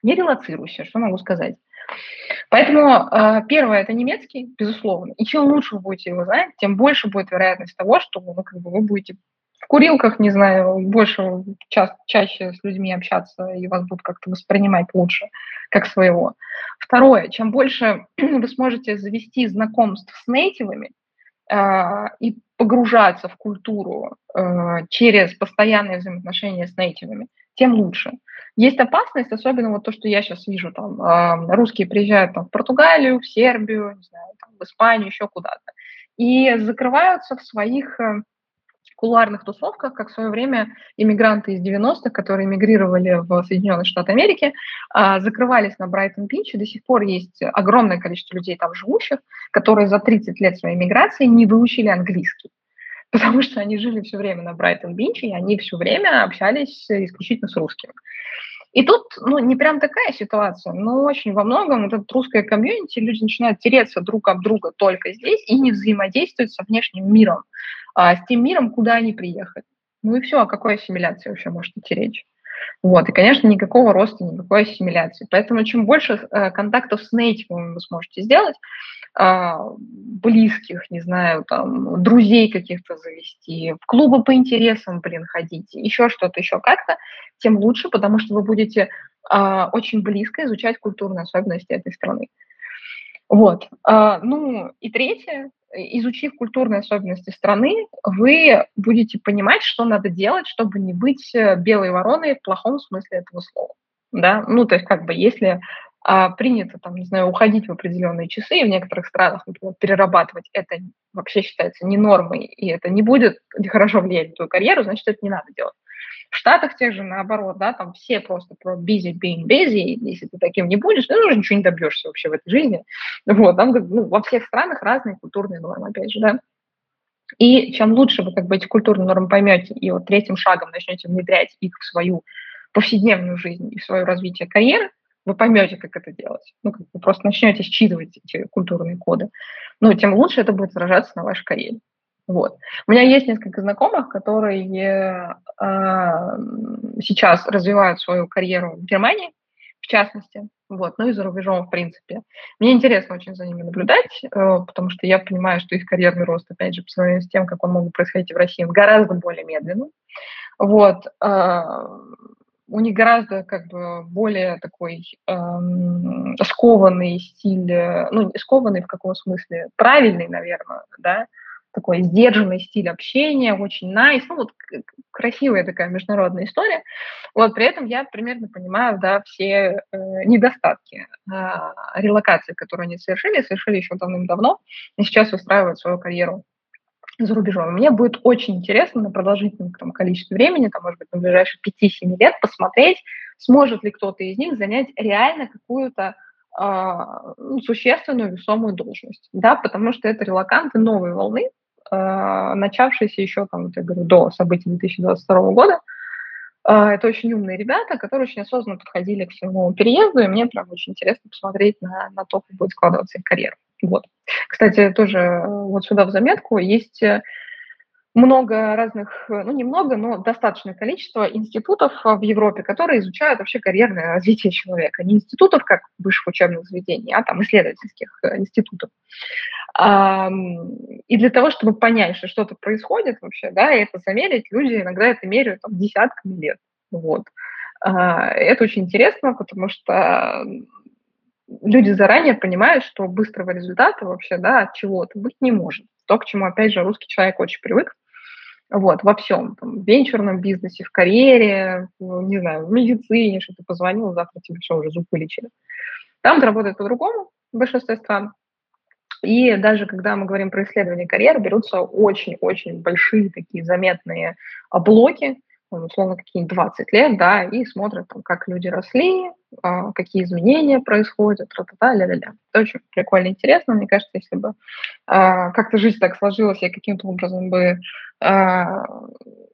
Speaker 1: не релацируйся, что могу сказать. Поэтому э, первое – это немецкий, безусловно. И чем лучше вы будете его знать, тем больше будет вероятность того, что ну, как бы вы будете в курилках, не знаю, больше, ча чаще с людьми общаться, и вас будут как-то воспринимать лучше, как своего. Второе, чем больше вы сможете завести знакомств с нейтивами э, и погружаться в культуру э, через постоянные взаимоотношения с нейтивами, тем лучше. Есть опасность, особенно вот то, что я сейчас вижу, там, э, русские приезжают там, в Португалию, в Сербию, не знаю, там, в Испанию, еще куда-то, и закрываются в своих э, кулуарных тусовках, как в свое время иммигранты из 90-х, которые эмигрировали в Соединенные Штаты Америки, а, закрывались на Брайтон-Бич, и до сих пор есть огромное количество людей там живущих, которые за 30 лет своей миграции не выучили английский потому что они жили все время на Брайтон-Бич, и они все время общались исключительно с русскими. И тут, ну, не прям такая ситуация, но очень во многом это русское комьюнити, люди начинают тереться друг об друга только здесь и не взаимодействуют со внешним миром, а, с тем миром, куда они приехали. Ну и все, о какой ассимиляции вообще может идти речь? Вот, и, конечно, никакого роста, никакой ассимиляции. Поэтому чем больше э, контактов с нейтивами вы сможете сделать, близких, не знаю, там, друзей каких-то завести, в клубы по интересам, блин, ходить, еще что-то, еще как-то, тем лучше, потому что вы будете а, очень близко изучать культурные особенности этой страны. Вот. А, ну и третье, изучив культурные особенности страны, вы будете понимать, что надо делать, чтобы не быть э, белой вороной в плохом смысле этого слова. Да? Ну, то есть, как бы, если а, принято, там, не знаю, уходить в определенные часы, и в некоторых странах, например, перерабатывать это вообще считается не нормой, и это не будет хорошо влиять на твою карьеру, значит, это не надо делать. В Штатах тех же наоборот, да, там все просто про busy being busy, если ты таким не будешь, ну, уже ничего не добьешься вообще в этой жизни. Вот, там ну, во всех странах разные культурные нормы, опять же, да. И чем лучше вы как бы эти культурные нормы поймете и вот третьим шагом начнете внедрять их в свою повседневную жизнь и в свое развитие карьеры, вы поймете, как это делать. Ну, как вы просто начнете считывать эти культурные коды. Ну, тем лучше это будет отражаться на вашей карьере. Вот. У меня есть несколько знакомых, которые э, сейчас развивают свою карьеру в Германии, в частности, вот, ну и за рубежом, в принципе. Мне интересно очень за ними наблюдать, э, потому что я понимаю, что их карьерный рост, опять же, по сравнению с тем, как он мог происходить в России, гораздо более медленный. Вот. Э, у них гораздо как бы более такой эм, скованный стиль, э, ну, скованный в каком смысле, правильный, наверное, да, такой сдержанный стиль общения, очень nice, ну вот красивая такая международная история. Вот при этом я примерно понимаю, да, все э, недостатки э, релокации, которые они совершили, совершили еще давным-давно, и сейчас устраивают свою карьеру за рубежом. Мне будет очень интересно на продолжительном количестве времени, там, может быть, на ближайшие 5-7 лет посмотреть, сможет ли кто-то из них занять реально какую-то э, существенную весомую должность, да, потому что это релаканты новой волны, э, начавшиеся еще, там, вот я говорю, до событий 2022 года. Э, это очень умные ребята, которые очень осознанно подходили к своему переезду, и мне прям очень интересно посмотреть на, на то, как будет складываться их карьера. Вот. Кстати, тоже э, вот сюда в заметку есть э, много разных, э, ну немного, но достаточное количество институтов в Европе, которые изучают вообще карьерное развитие человека. Не институтов, как высших учебных заведений, а там исследовательских институтов. И для того, чтобы понять, что что-то происходит вообще, да, и это замерить, люди иногда это меряют там, десятками лет. Вот. А, это очень интересно, потому что люди заранее понимают, что быстрого результата вообще, да, от чего-то быть не может. То, к чему, опять же, русский человек очень привык, вот, во всем, там, в венчурном бизнесе, в карьере, в, не знаю, в медицине, что ты позвонил, завтра тебе все, уже зуб вылечили. Там это работает по-другому в большинстве стран. И даже когда мы говорим про исследование карьеры, берутся очень-очень большие такие заметные блоки, условно, какие-нибудь 20 лет, да, и смотрят, там, как люди росли, а, какие изменения происходят, тра-та-та, ля-ля-ля. Это очень прикольно интересно. Мне кажется, если бы а, как-то жизнь так сложилась, я каким-то образом бы а,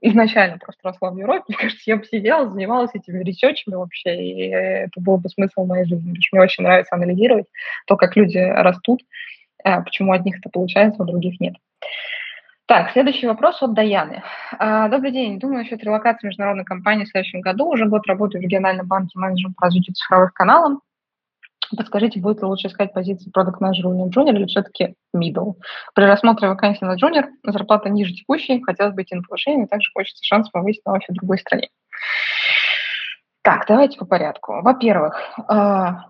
Speaker 1: изначально просто росла в Европе, мне кажется, я бы сидела, занималась этими ресерчами вообще, и это был бы смысл моей жизни. Потому что мне очень нравится анализировать то, как люди растут, почему одних это получается, а других нет. Так, следующий вопрос от Даяны. А, добрый день. Думаю насчет релокации международной компании в следующем году. Уже год работаю в региональном банке менеджером по развитию цифровых каналов. Подскажите, будет ли лучше искать позиции продукт менеджера у junior или все-таки middle? При рассмотре вакансии на junior зарплата ниже текущей, хотелось бы идти на повышение, также хочется шанс повысить на офис в другой стране. Так, давайте по порядку. Во-первых, а,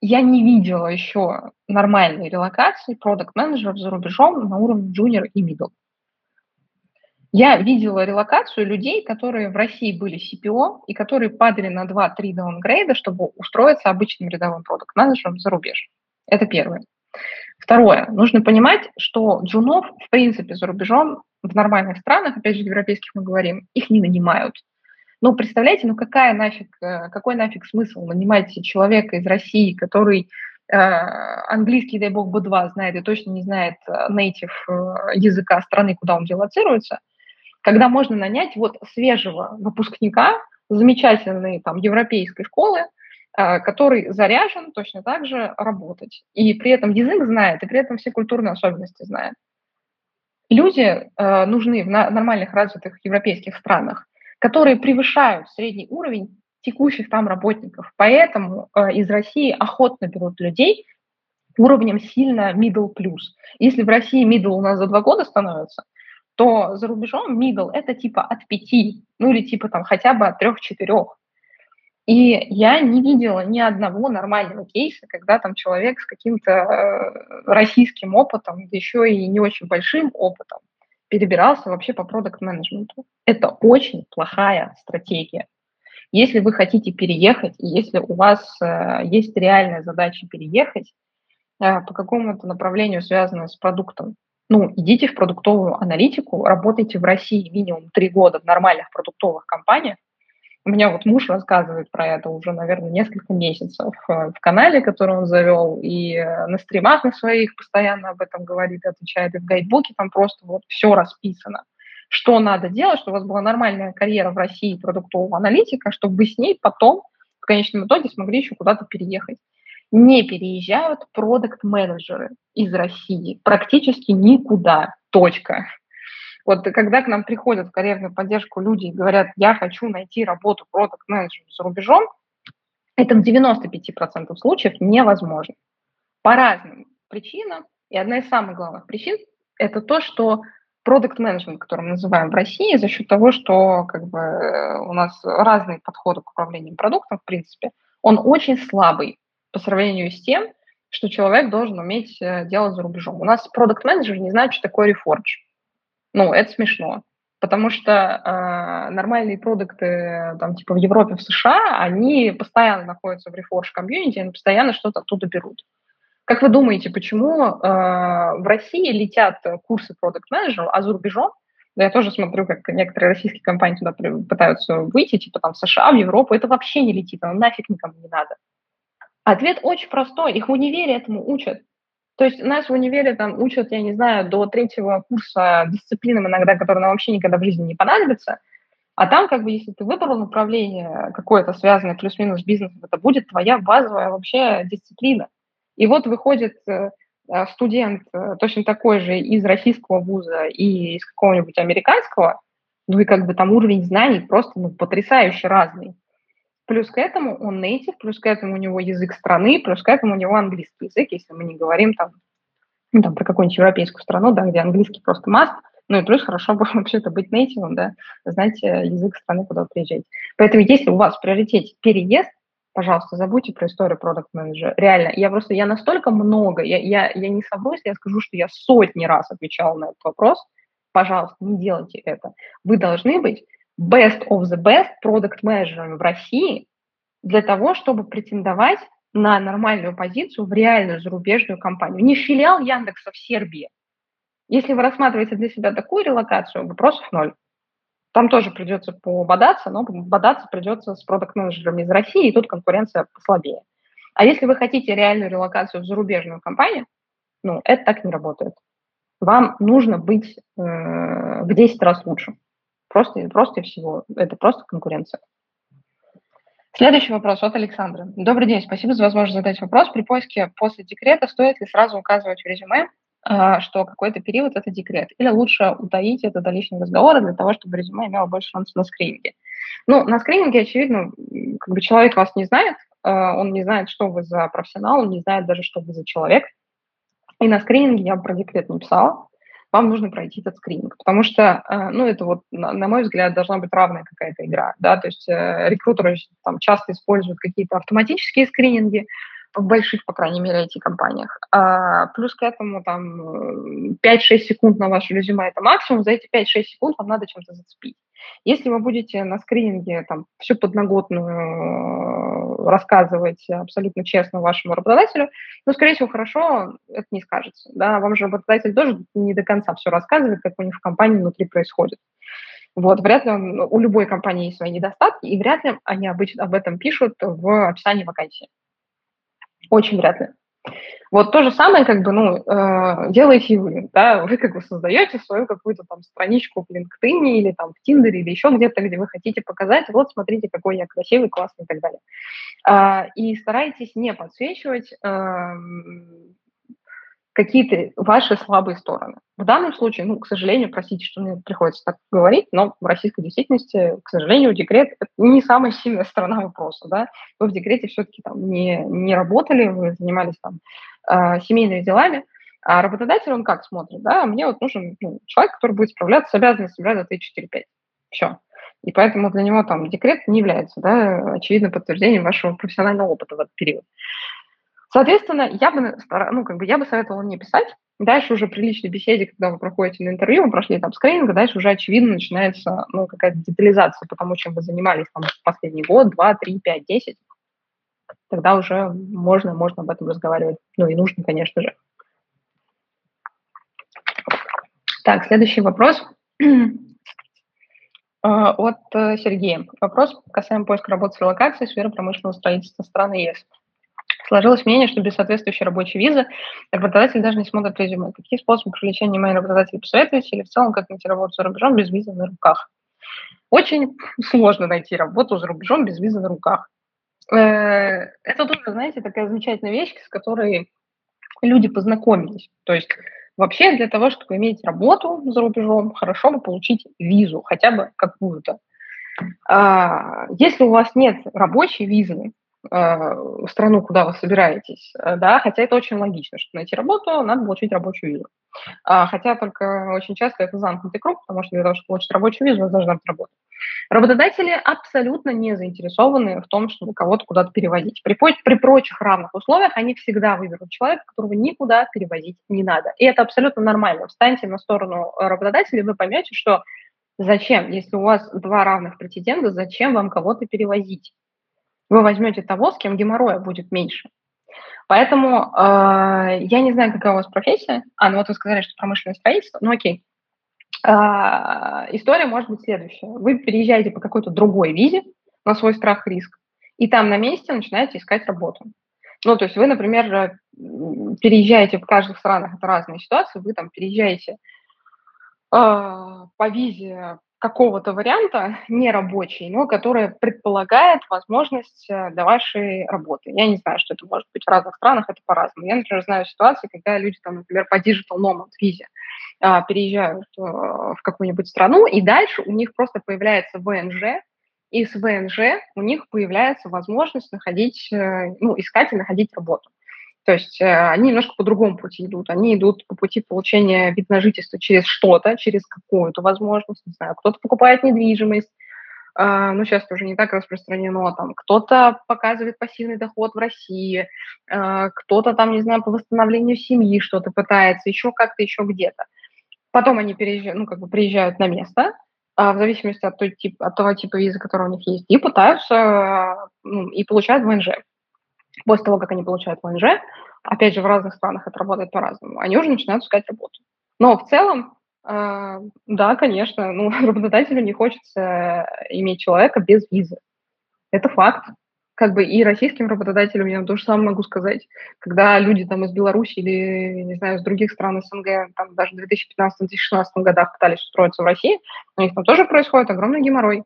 Speaker 1: я не видела еще нормальной релокации продукт менеджеров за рубежом на уровне junior и middle. Я видела релокацию людей, которые в России были CPO и которые падали на 2-3 даунгрейда, чтобы устроиться обычным рядовым продукт-менеджером за рубеж. Это первое. Второе. Нужно понимать, что джунов, в принципе, за рубежом, в нормальных странах, опять же, европейских мы говорим, их не нанимают. Ну, представляете, ну какая нафиг, э, какой нафиг смысл нанимать человека из России, который э, английский, дай бог, B2 знает и точно не знает э, native языка страны, куда он делоцируется – когда можно нанять вот свежего выпускника замечательной там европейской школы, э, который заряжен точно так же работать. И при этом язык знает, и при этом все культурные особенности знает. Люди э, нужны в нормальных развитых европейских странах, которые превышают средний уровень текущих там работников. Поэтому э, из России охотно берут людей, уровнем сильно middle плюс. Если в России middle у нас за два года становится, то за рубежом middle – это типа от пяти, ну или типа там хотя бы от трех-четырех. И я не видела ни одного нормального кейса, когда там человек с каким-то э, российским опытом, еще и не очень большим опытом, перебирался вообще по продукт-менеджменту. Это очень плохая стратегия. Если вы хотите переехать, и если у вас э, есть реальная задача переехать э, по какому-то направлению, связанному с продуктом, ну, идите в продуктовую аналитику, работайте в России минимум три года в нормальных продуктовых компаниях, у меня вот муж рассказывает про это уже, наверное, несколько месяцев э, в канале, который он завел, и э, на стримах на своих постоянно об этом говорит, отвечает, и в гайдбуке там просто вот все расписано. Что надо делать, чтобы у вас была нормальная карьера в России продуктового аналитика, чтобы вы с ней потом в конечном итоге смогли еще куда-то переехать. Не переезжают продукт-менеджеры из России практически никуда. Точка. Вот когда к нам приходят в карьерную поддержку люди и говорят, я хочу найти работу продукт менеджером за рубежом, это в 95% случаев невозможно. По разным причинам. И одна из самых главных причин – это то, что продукт менеджмент, который мы называем в России, за счет того, что как бы, у нас разные подходы к управлению продуктом, в принципе, он очень слабый по сравнению с тем, что человек должен уметь э, делать за рубежом. У нас продукт менеджер не знает, что такое рефордж. Ну, это смешно. Потому что э, нормальные продукты, там, типа в Европе, в США, они постоянно находятся в Reforge комьюнити, они постоянно что-то оттуда берут. Как вы думаете, почему э, в России летят курсы продукт менеджера а за рубежом, я тоже смотрю, как некоторые российские компании туда пытаются выйти, типа там в США, в Европу, это вообще не летит, оно нафиг никому не надо. Ответ очень простой, их в универе этому учат. То есть нас в универе там учат, я не знаю, до третьего курса дисциплинам иногда, которые нам вообще никогда в жизни не понадобятся. А там, как бы, если ты выбрал направление какое-то связанное плюс-минус с бизнесом, это будет твоя базовая вообще дисциплина. И вот выходит э, э, студент э, точно такой же из российского вуза и из какого-нибудь американского, ну и как бы там уровень знаний просто ну, потрясающе разный. Плюс к этому он native, плюс к этому у него язык страны, плюс к этому у него английский язык, если мы не говорим там, ну, там про какую-нибудь европейскую страну, да, где английский просто must, ну и плюс хорошо бы вообще-то быть native, да, знать э, язык страны, куда вы приезжаете. Поэтому если у вас в приоритете переезд, пожалуйста, забудьте про историю продукт менеджера Реально, я просто, я настолько много, я, я, я не соврусь, я скажу, что я сотни раз отвечала на этот вопрос. Пожалуйста, не делайте это. Вы должны быть best of the best продукт менеджерами в России для того, чтобы претендовать на нормальную позицию в реальную зарубежную компанию. Не филиал Яндекса в Сербии. Если вы рассматриваете для себя такую релокацию, вопросов ноль. Там тоже придется пободаться, но бодаться придется с продукт-менеджерами из России, и тут конкуренция послабее. А если вы хотите реальную релокацию в зарубежную компанию, ну, это так не работает. Вам нужно быть э, в 10 раз лучше. Просто, просто всего. Это просто конкуренция. Следующий вопрос от Александра. Добрый день, спасибо за возможность задать вопрос. При поиске после декрета стоит ли сразу указывать в резюме, а, что какой-то период – это декрет? Или лучше утаить это до личного разговора для того, чтобы резюме имело больше шансов на скрининге? Ну, на скрининге, очевидно, как бы человек вас не знает, а, он не знает, что вы за профессионал, он не знает даже, что вы за человек. И на скрининге я про декрет не писала вам нужно пройти этот скрининг, потому что, э, ну, это вот, на, мой взгляд, должна быть равная какая-то игра, да, то есть э, рекрутеры там часто используют какие-то автоматические скрининги, в больших, по крайней мере, IT-компаниях. А, плюс к этому там 5-6 э, секунд на ваше резюме – это максимум, за эти 5-6 секунд вам надо чем-то зацепить. Если вы будете на скрининге там, всю подноготную рассказывать абсолютно честно вашему работодателю, ну, скорее всего, хорошо это не скажется. Да? Вам же работодатель тоже не до конца все рассказывает, как у них в компании внутри происходит. Вот, вряд ли он, у любой компании есть свои недостатки, и вряд ли они обычно об этом пишут в описании вакансии. Очень вряд ли. Вот то же самое, как бы, ну, э, делаете вы, да, вы как бы создаете свою какую-то там страничку в LinkedIn или там в Тиндере или еще где-то, где вы хотите показать, вот, смотрите, какой я красивый, классный и так далее. Э, и старайтесь не подсвечивать э, какие-то ваши слабые стороны. В данном случае, ну, к сожалению, простите, что мне приходится так говорить, но в российской действительности, к сожалению, декрет – не самая сильная сторона вопроса, да. Вы в декрете все-таки там не, не работали, вы занимались там э, семейными делами, а работодатель, он как смотрит, да, мне вот нужен ну, человек, который будет справляться с обязанностями раза 3, 4, 5. Все. И поэтому для него там декрет не является, да, очевидно, подтверждением вашего профессионального опыта в этот период. Соответственно, я бы, ну, как бы я бы советовала не писать. Дальше уже при личной беседе, когда вы проходите на интервью, вы прошли там скрининг, дальше уже очевидно начинается ну, какая-то детализация по тому, чем вы занимались там последний год, два, три, пять, десять. Тогда уже можно, можно об этом разговаривать. Ну и нужно, конечно же. Так, следующий вопрос а, от э, Сергея. Вопрос касаемо поиска работы с релокацией сферы промышленного строительства страны ЕС. Сложилось мнение, что без соответствующей рабочей визы работодатель даже не смотрит резюме. Какие способы привлечения внимания работодателей посоветуете или в целом как найти работу за рубежом без визы на руках? Очень сложно найти работу за рубежом без визы на руках. Э, это тоже, знаете, такая замечательная вещь, с которой люди познакомились. То есть вообще для того, чтобы иметь работу за рубежом, хорошо бы получить визу, хотя бы какую-то. А, если у вас нет рабочей визы, в страну, куда вы собираетесь, э, да, хотя это очень логично, чтобы найти работу, надо получить рабочую визу. А, хотя только очень часто это замкнутый круг, потому что для того, чтобы получить рабочую визу, вы должны быть работать. Работодатели абсолютно не заинтересованы в том, чтобы кого-то куда-то перевозить. При, при прочих равных условиях они всегда выберут человека, которого никуда перевозить не надо. И это абсолютно нормально. Встаньте на сторону работодателя, вы поймете, что зачем, если у вас два равных претендента, зачем вам кого-то перевозить? Вы возьмете того, с кем геморроя будет меньше. Поэтому э, я не знаю, какая у вас профессия. А, ну вот вы сказали, что промышленное строительство. Ну окей. Э, история может быть следующая. Вы переезжаете по какой-то другой визе на свой страх и риск, и там на месте начинаете искать работу. Ну, то есть вы, например, переезжаете в каждых странах, это разные ситуации, вы там переезжаете э, по визе какого-то варианта нерабочий, но который предполагает возможность э, для вашей работы. Я не знаю, что это может быть в разных странах, это по-разному. Я, например, знаю ситуации, когда люди, там, например, по Digital Nomad визе а, переезжают а, в какую-нибудь страну, и дальше у них просто появляется ВНЖ, и с ВНЖ у них появляется возможность находить, э, ну, искать и находить работу. То есть э, они немножко по другому пути идут. Они идут по пути получения вид на жительство через что-то, через какую-то возможность. Не знаю, кто-то покупает недвижимость, Uh, ну, сейчас это уже не так распространено, там, кто-то показывает пассивный доход в России, uh, кто-то там, не знаю, по восстановлению семьи что-то пытается, еще как-то, еще где-то. Потом они переезжают, ну, как бы приезжают на место, в зависимости от, той, тип, от того типа визы, который у них есть, и пытаются, ну, и получают ВНЖ после того, как они получают ВНЖ, опять же, в разных странах это работает по-разному, они уже начинают искать работу. Но в целом, э, да, конечно, ну, работодателю не хочется иметь человека без визы. Это факт. Как бы и российским работодателям я то же самое могу сказать. Когда люди там из Беларуси или, не знаю, из других стран СНГ, там даже в 2015-2016 годах пытались устроиться в России, у них там тоже происходит огромный геморрой.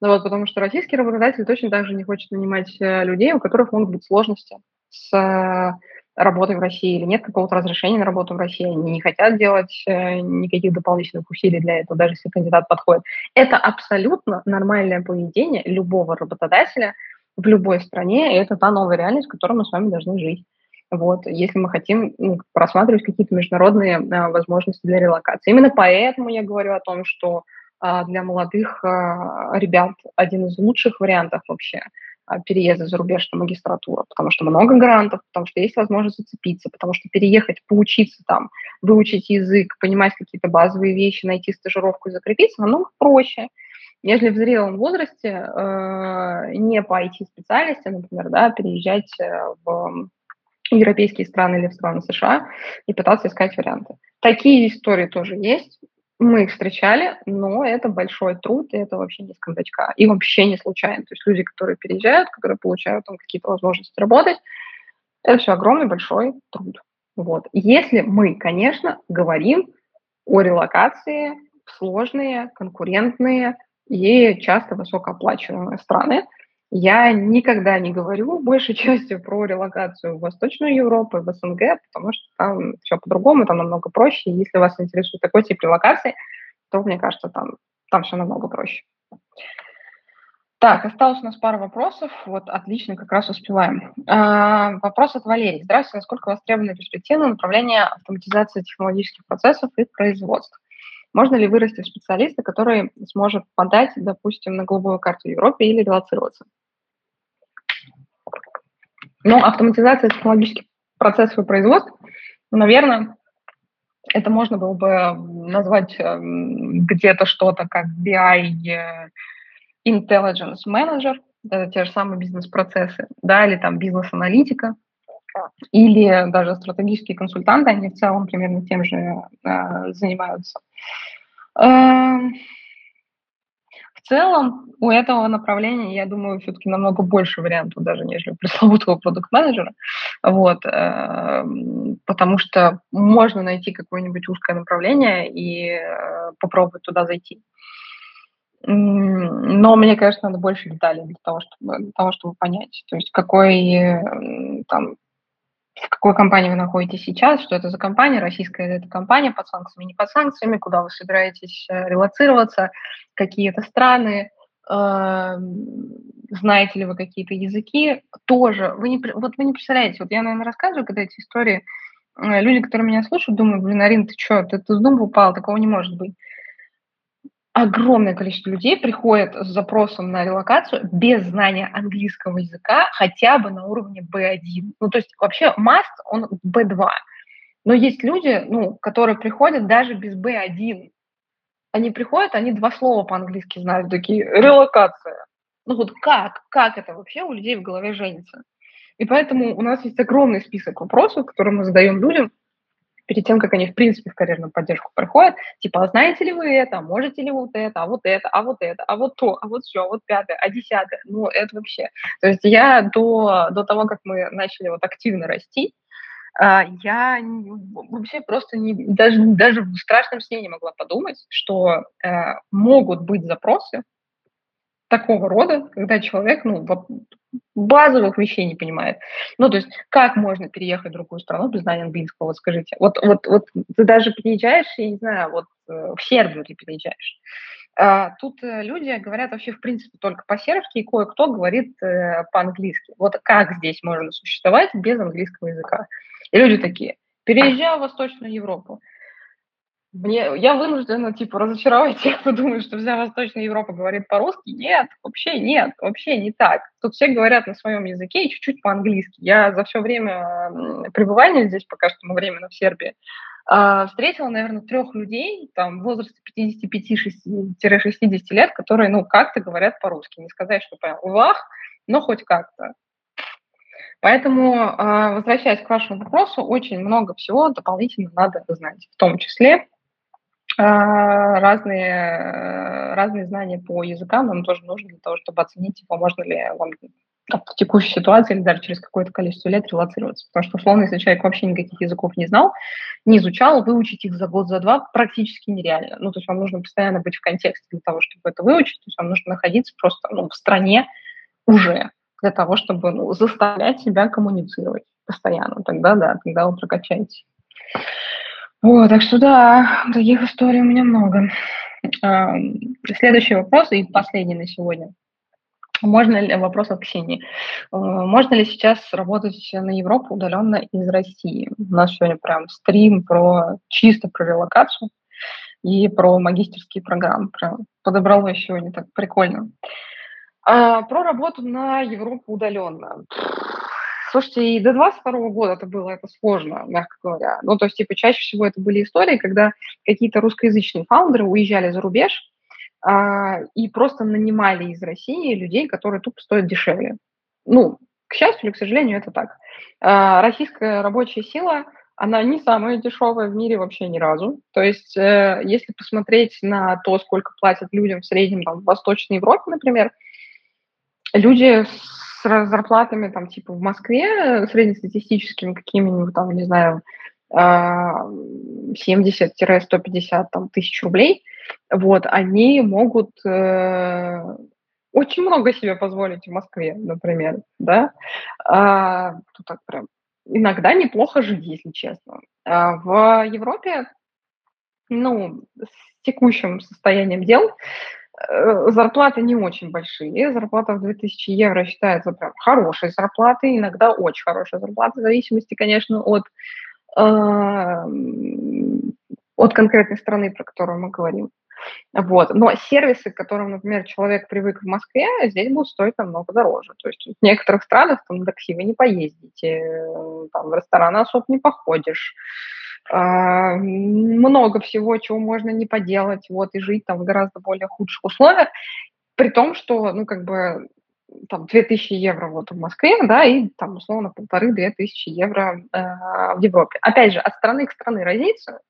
Speaker 1: Ну, вот, потому что российский работодатель точно так же не хочет нанимать э, людей, у которых могут быть сложности с э, работой в России или нет какого-то разрешения на работу в России. Они не хотят делать э, никаких дополнительных усилий для этого, даже если кандидат подходит. Это абсолютно нормальное поведение любого работодателя в любой стране, и это та новая реальность, в которой мы с вами должны жить. Вот, если мы хотим ну, просматривать какие-то международные возможности для релокации. Именно поэтому я говорю о том, что для молодых а, ребят один из лучших вариантов вообще а, переезда за рубеж на магистратуру, потому что много грантов, потому что есть возможность зацепиться, потому что переехать, поучиться там, выучить язык, понимать какие-то базовые вещи, найти стажировку и закрепиться намного проще, нежели в зрелом возрасте э, не по IT-специальности, например, да, переезжать э, в европейские страны или в страны США и пытаться искать варианты. Такие истории тоже есть. Мы их встречали, но это большой труд, и это вообще не с и вообще не случайно. То есть люди, которые переезжают, которые получают там какие-то возможности работать, это все огромный большой труд. Вот. Если мы, конечно, говорим о релокации в сложные, конкурентные и часто высокооплачиваемые страны, Я никогда не говорю большей частью про релокацию в Восточную Европу, в СНГ, потому что там все по-другому, там намного проще. И если вас интересует такой тип релокации, то, мне кажется, там, там все намного проще. Так, осталось у нас пара вопросов. Вот, отлично, как раз успеваем. А, вопрос от Валерии. Здравствуйте, насколько востребовано перспективное направление автоматизации технологических процессов и производств? Можно ли вырасти в специалиста, который сможет подать, допустим, на голубую карту в Европе или релацироваться? Ну, автоматизация технологических процессов и производств, наверное, это можно было бы назвать эм, где-то что-то как BI э, Intelligence Manager, это те же самые бизнес-процессы, да, или там бизнес-аналитика, или даже стратегические консультанты, они в целом примерно тем же э, занимаются. Э, в целом у этого направления, я думаю, все-таки намного больше вариантов даже, нежели пресловутого продукт-менеджера, вот, э, потому что можно найти какое-нибудь узкое направление и э, попробовать туда зайти. Но мне кажется, надо больше деталей для того, чтобы, для того, чтобы понять, то есть какой там в какой компании вы находитесь сейчас, что это за компания, российская это компания, под санкциями, не под санкциями, куда вы собираетесь э, релацироваться, какие это страны, э, знаете ли вы какие-то языки, тоже. Вы не, вот вы не представляете, вот я, наверное, рассказываю, когда эти истории, э, люди, которые меня слушают, думают, блин, Арин, ты что, ты, ты с дуба упал, такого не может быть огромное количество людей приходит с запросом на релокацию без знания английского языка хотя бы на уровне B1. Ну, то есть вообще must, он B2. Но есть люди, ну, которые приходят даже без B1. Они приходят, они два слова по-английски знают, такие, релокация. Ну вот как? Как это вообще у людей в голове женится? И поэтому у нас есть огромный список вопросов, которые мы задаем людям, перед тем, как они, в принципе, в карьерную поддержку приходят, типа, а знаете ли вы это, можете ли вот это, а вот это, а вот это, а вот то, а вот все, а вот пятое, а десятое, ну, это вообще. То есть я до, до того, как мы начали вот активно расти, а, я вообще просто не, даже, даже в страшном сне не могла подумать, что э, могут быть запросы такого рода, когда человек ну, базовых вещей не понимает. Ну, то есть, как можно переехать в другую страну без знания английского, вот скажите. Вот, вот, вот ты даже переезжаешь, я не знаю, вот э, в Сербию ты переезжаешь. А, тут э, люди говорят вообще, в принципе, только по-сербски, и кое-кто говорит э, по-английски. Вот как здесь можно существовать без английского языка? И люди такие, переезжаю в Восточную Европу. Мне, я вынуждена, типа, разочаровать тех, кто думает, что вся Восточная Европа говорит по-русски. Нет, вообще нет, вообще не так. Тут все говорят на своем языке и чуть-чуть по-английски. Я за все время пребывания здесь, пока что мы временно в Сербии, а, встретила, наверное, трех людей там, в возрасте 55-60 лет, которые, ну, как-то говорят по-русски. Не сказать, что прям вах, но хоть как-то. Поэтому, а, возвращаясь к вашему вопросу, очень много всего дополнительно надо знать, в том числе разные, разные знания по языкам нам тоже нужны для того, чтобы оценить, типа, можно ли вам в текущей ситуации или даже через какое-то количество лет релацироваться. Потому что, условно, если человек вообще никаких языков не знал, не изучал, выучить их за год, за два практически нереально. Ну, то есть вам нужно постоянно быть в контексте для того, чтобы это выучить, то есть вам нужно находиться просто ну, в стране уже для того, чтобы ну, заставлять себя коммуницировать постоянно. Тогда, да, тогда вы прокачаете. Вот, так что да, таких историй у меня много. Следующий вопрос и последний на сегодня. Можно ли, вопрос от Ксении, э, можно ли сейчас работать на Европу удаленно из России? У нас сегодня прям стрим про чисто про релокацию и про магистерские программы. Прям подобралось сегодня так прикольно. А, про работу на Европу удаленно. Слушайте, и до 22 года это было это сложно, мягко говоря. Ну, то есть, типа, чаще всего это были истории, когда какие-то русскоязычные фаундеры уезжали за рубеж а, и просто нанимали из России людей, которые тупо стоят дешевле. Ну, к счастью или к сожалению, это так. А, российская рабочая сила, она не самая дешевая в мире вообще ни разу. То есть, э, если посмотреть на то, сколько платят людям в среднем там, в Восточной Европе, например, люди с зарплатами там типа в Москве среднестатистическими какими-нибудь там, не знаю, 70-150 а, там, тысяч рублей, вот, они могут э, очень много себе позволить в Москве, например, да. А, тут так прям иногда неплохо жить, если честно. А в Европе, ну, с текущим состоянием дел, э, зарплаты не очень большие. Зарплата в 2000 евро считается прям хорошей зарплатой, иногда очень хорошая зарплата, в зависимости, конечно, от, э, от конкретной страны, про которую мы говорим. Вот. Но сервисы, к которым, например, человек привык в Москве, здесь будут стоить намного дороже. То есть в некоторых странах там на такси вы не поездите, там, в рестораны особо не походишь, много всего, чего можно не поделать, вот, и жить там в гораздо более худших условиях, при том, что, ну, как бы, там, 2000 евро вот в Москве, да, и там, условно, полторы-две тысячи евро э, в Европе. Опять же, от страны к стране разница,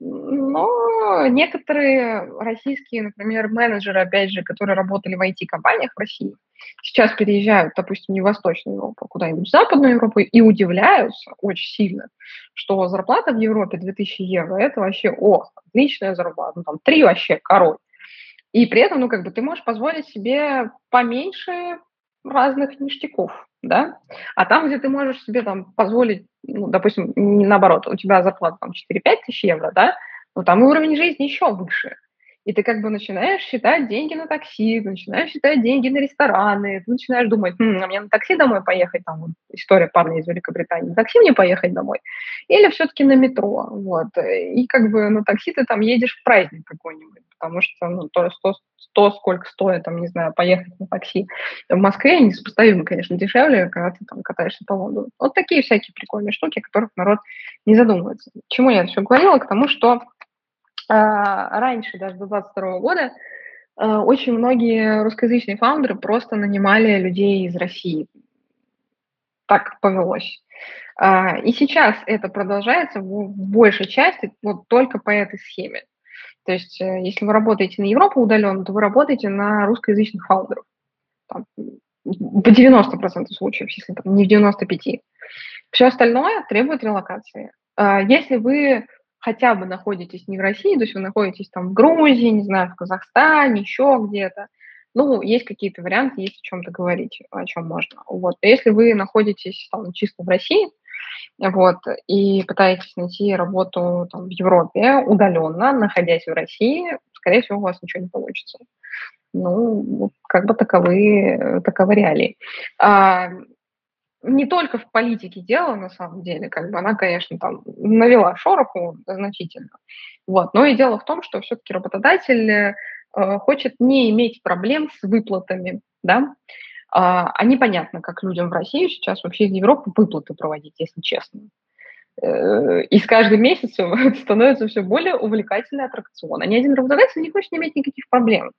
Speaker 1: но некоторые российские, например, менеджеры, опять же, которые работали в IT-компаниях в России, сейчас переезжают, допустим, не в Восточную Европу, а куда-нибудь в Западную Европу и удивляются очень сильно, что зарплата в Европе 2000 евро – это вообще, о, отличная зарплата, ну, там, три вообще король. И при этом, ну, как бы ты можешь позволить себе поменьше разных ништяков, да, а там, где ты можешь себе там позволить, ну, допустим, наоборот, у тебя зарплата там 4-5 тысяч евро, да, ну, там уровень жизни еще выше, и ты как бы начинаешь считать деньги на такси, начинаешь считать деньги на рестораны, ты начинаешь думать, хм, а мне на такси домой поехать, там вот история парня из Великобритании, на такси мне поехать домой, или все-таки на метро, вот, и как бы на такси ты там едешь в праздник какой-нибудь, потому что, ну, то, что то, сколько стоит, там, не знаю, поехать на такси в Москве, несопоставимо, конечно, дешевле, когда ты там катаешься по Лондону. Вот такие всякие прикольные штуки, о которых народ не задумывается. чему я все говорила? К тому, что раньше, даже до 22 года, а, очень многие русскоязычные фаундеры просто нанимали людей из России. Так повелось. А, и сейчас это продолжается в большей части вот только по этой схеме. То есть э, если вы работаете на Европу удаленно, то вы работаете на русскоязычных фаундеров. Там, в 90% случаев, если там, не в 95%. Все остальное требует релокации. Если вы хотя бы находитесь не в России, то есть вы находитесь там в Грузии, не знаю, в Казахстане, еще где-то, ну, есть какие-то варианты, есть о чем-то говорить, о чем можно. Вот. А если вы находитесь там чисто в России, вот, и пытаетесь найти работу там, в Европе удаленно, находясь в России, скорее всего, у вас ничего не получится. Ну, как бы таковы, таковы реалии. А, не только в политике дело, на самом деле, как бы она, конечно, там навела шороху значительно. Вот. Но и дело в том, что все-таки работодатель э, хочет не иметь проблем с выплатами, да, а, а непонятно, как людям в России сейчас вообще из Европы выплаты проводить, если честно. Э, и с каждым месяцем становится все более увлекательный аттракцион. А ни один работодатель не хочет иметь никаких проблем.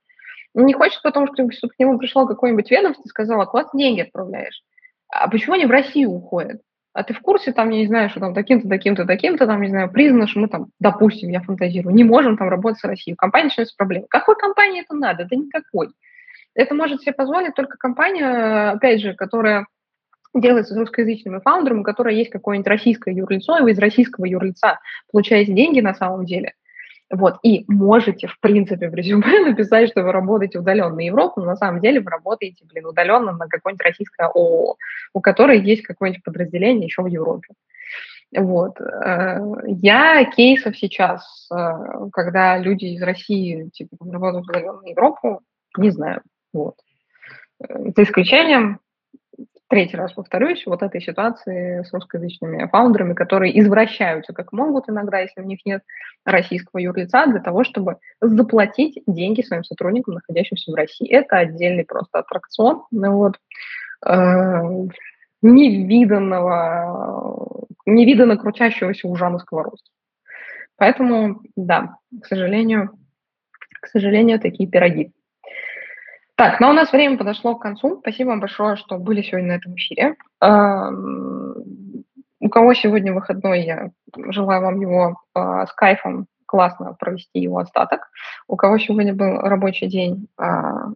Speaker 1: Не хочет потому, что к нему пришло какое-нибудь ведомство и сказало, класс деньги отправляешь а почему они в Россию уходят? А ты в курсе, там, я не знаю, что там таким-то, таким-то, таким-то, там, не знаю, признано, что мы там, допустим, я фантазирую, не можем там работать с Россией. Компания начинается проблемы. Какой компании это надо? Это никакой. Это может себе позволить только компания, опять же, которая делается с русскоязычным фаундером, у которой есть какое-нибудь российское юрлицо, и вы из российского юрлица получаете деньги на самом деле – вот, и можете, в принципе, в резюме написать, что вы работаете удаленно на Европу, но на самом деле вы работаете, блин, удаленно на какое-нибудь российское ООО, у которой есть какое-нибудь подразделение еще в Европе. Вот. Э, я кейсов сейчас, э, когда люди из России типа, работают удаленно на Европу, не знаю. Вот. Э, за исключением третий раз повторюсь, вот этой ситуации с русскоязычными фаундерами, которые извращаются как могут иногда, если у них нет российского юрлица, для того, чтобы заплатить деньги своим сотрудникам, находящимся в России. Это отдельный просто аттракцион, ну, вот, э, невиданного, невиданно крутящегося ужа на сковородке. Поэтому, да, к сожалению, к сожалению, такие пироги. Так, но у нас время подошло к концу. Спасибо вам большое, что были сегодня на этом эфире. У кого сегодня выходной, я желаю вам его с кайфом классно провести его остаток. У кого сегодня был рабочий день, а,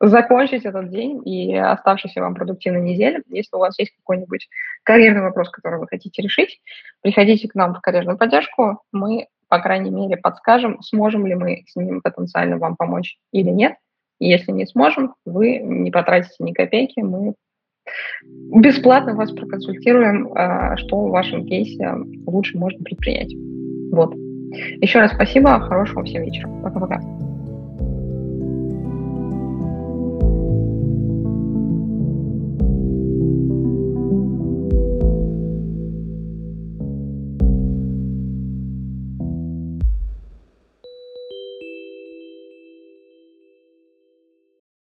Speaker 1: закончить этот день и оставшуюся вам продуктивную неделю. Если у вас есть какой-нибудь карьерный вопрос, который вы хотите решить, приходите к нам в карьерную поддержку. Мы, по крайней мере, подскажем, сможем ли мы с ним потенциально вам помочь или нет Если не сможем, вы не потратите ни копейки, мы бесплатно вас проконсультируем, а, что в вашем кейсе лучше можно предпринять. Вот. Еще раз спасибо, хорошего всем вечера. Пока-пока.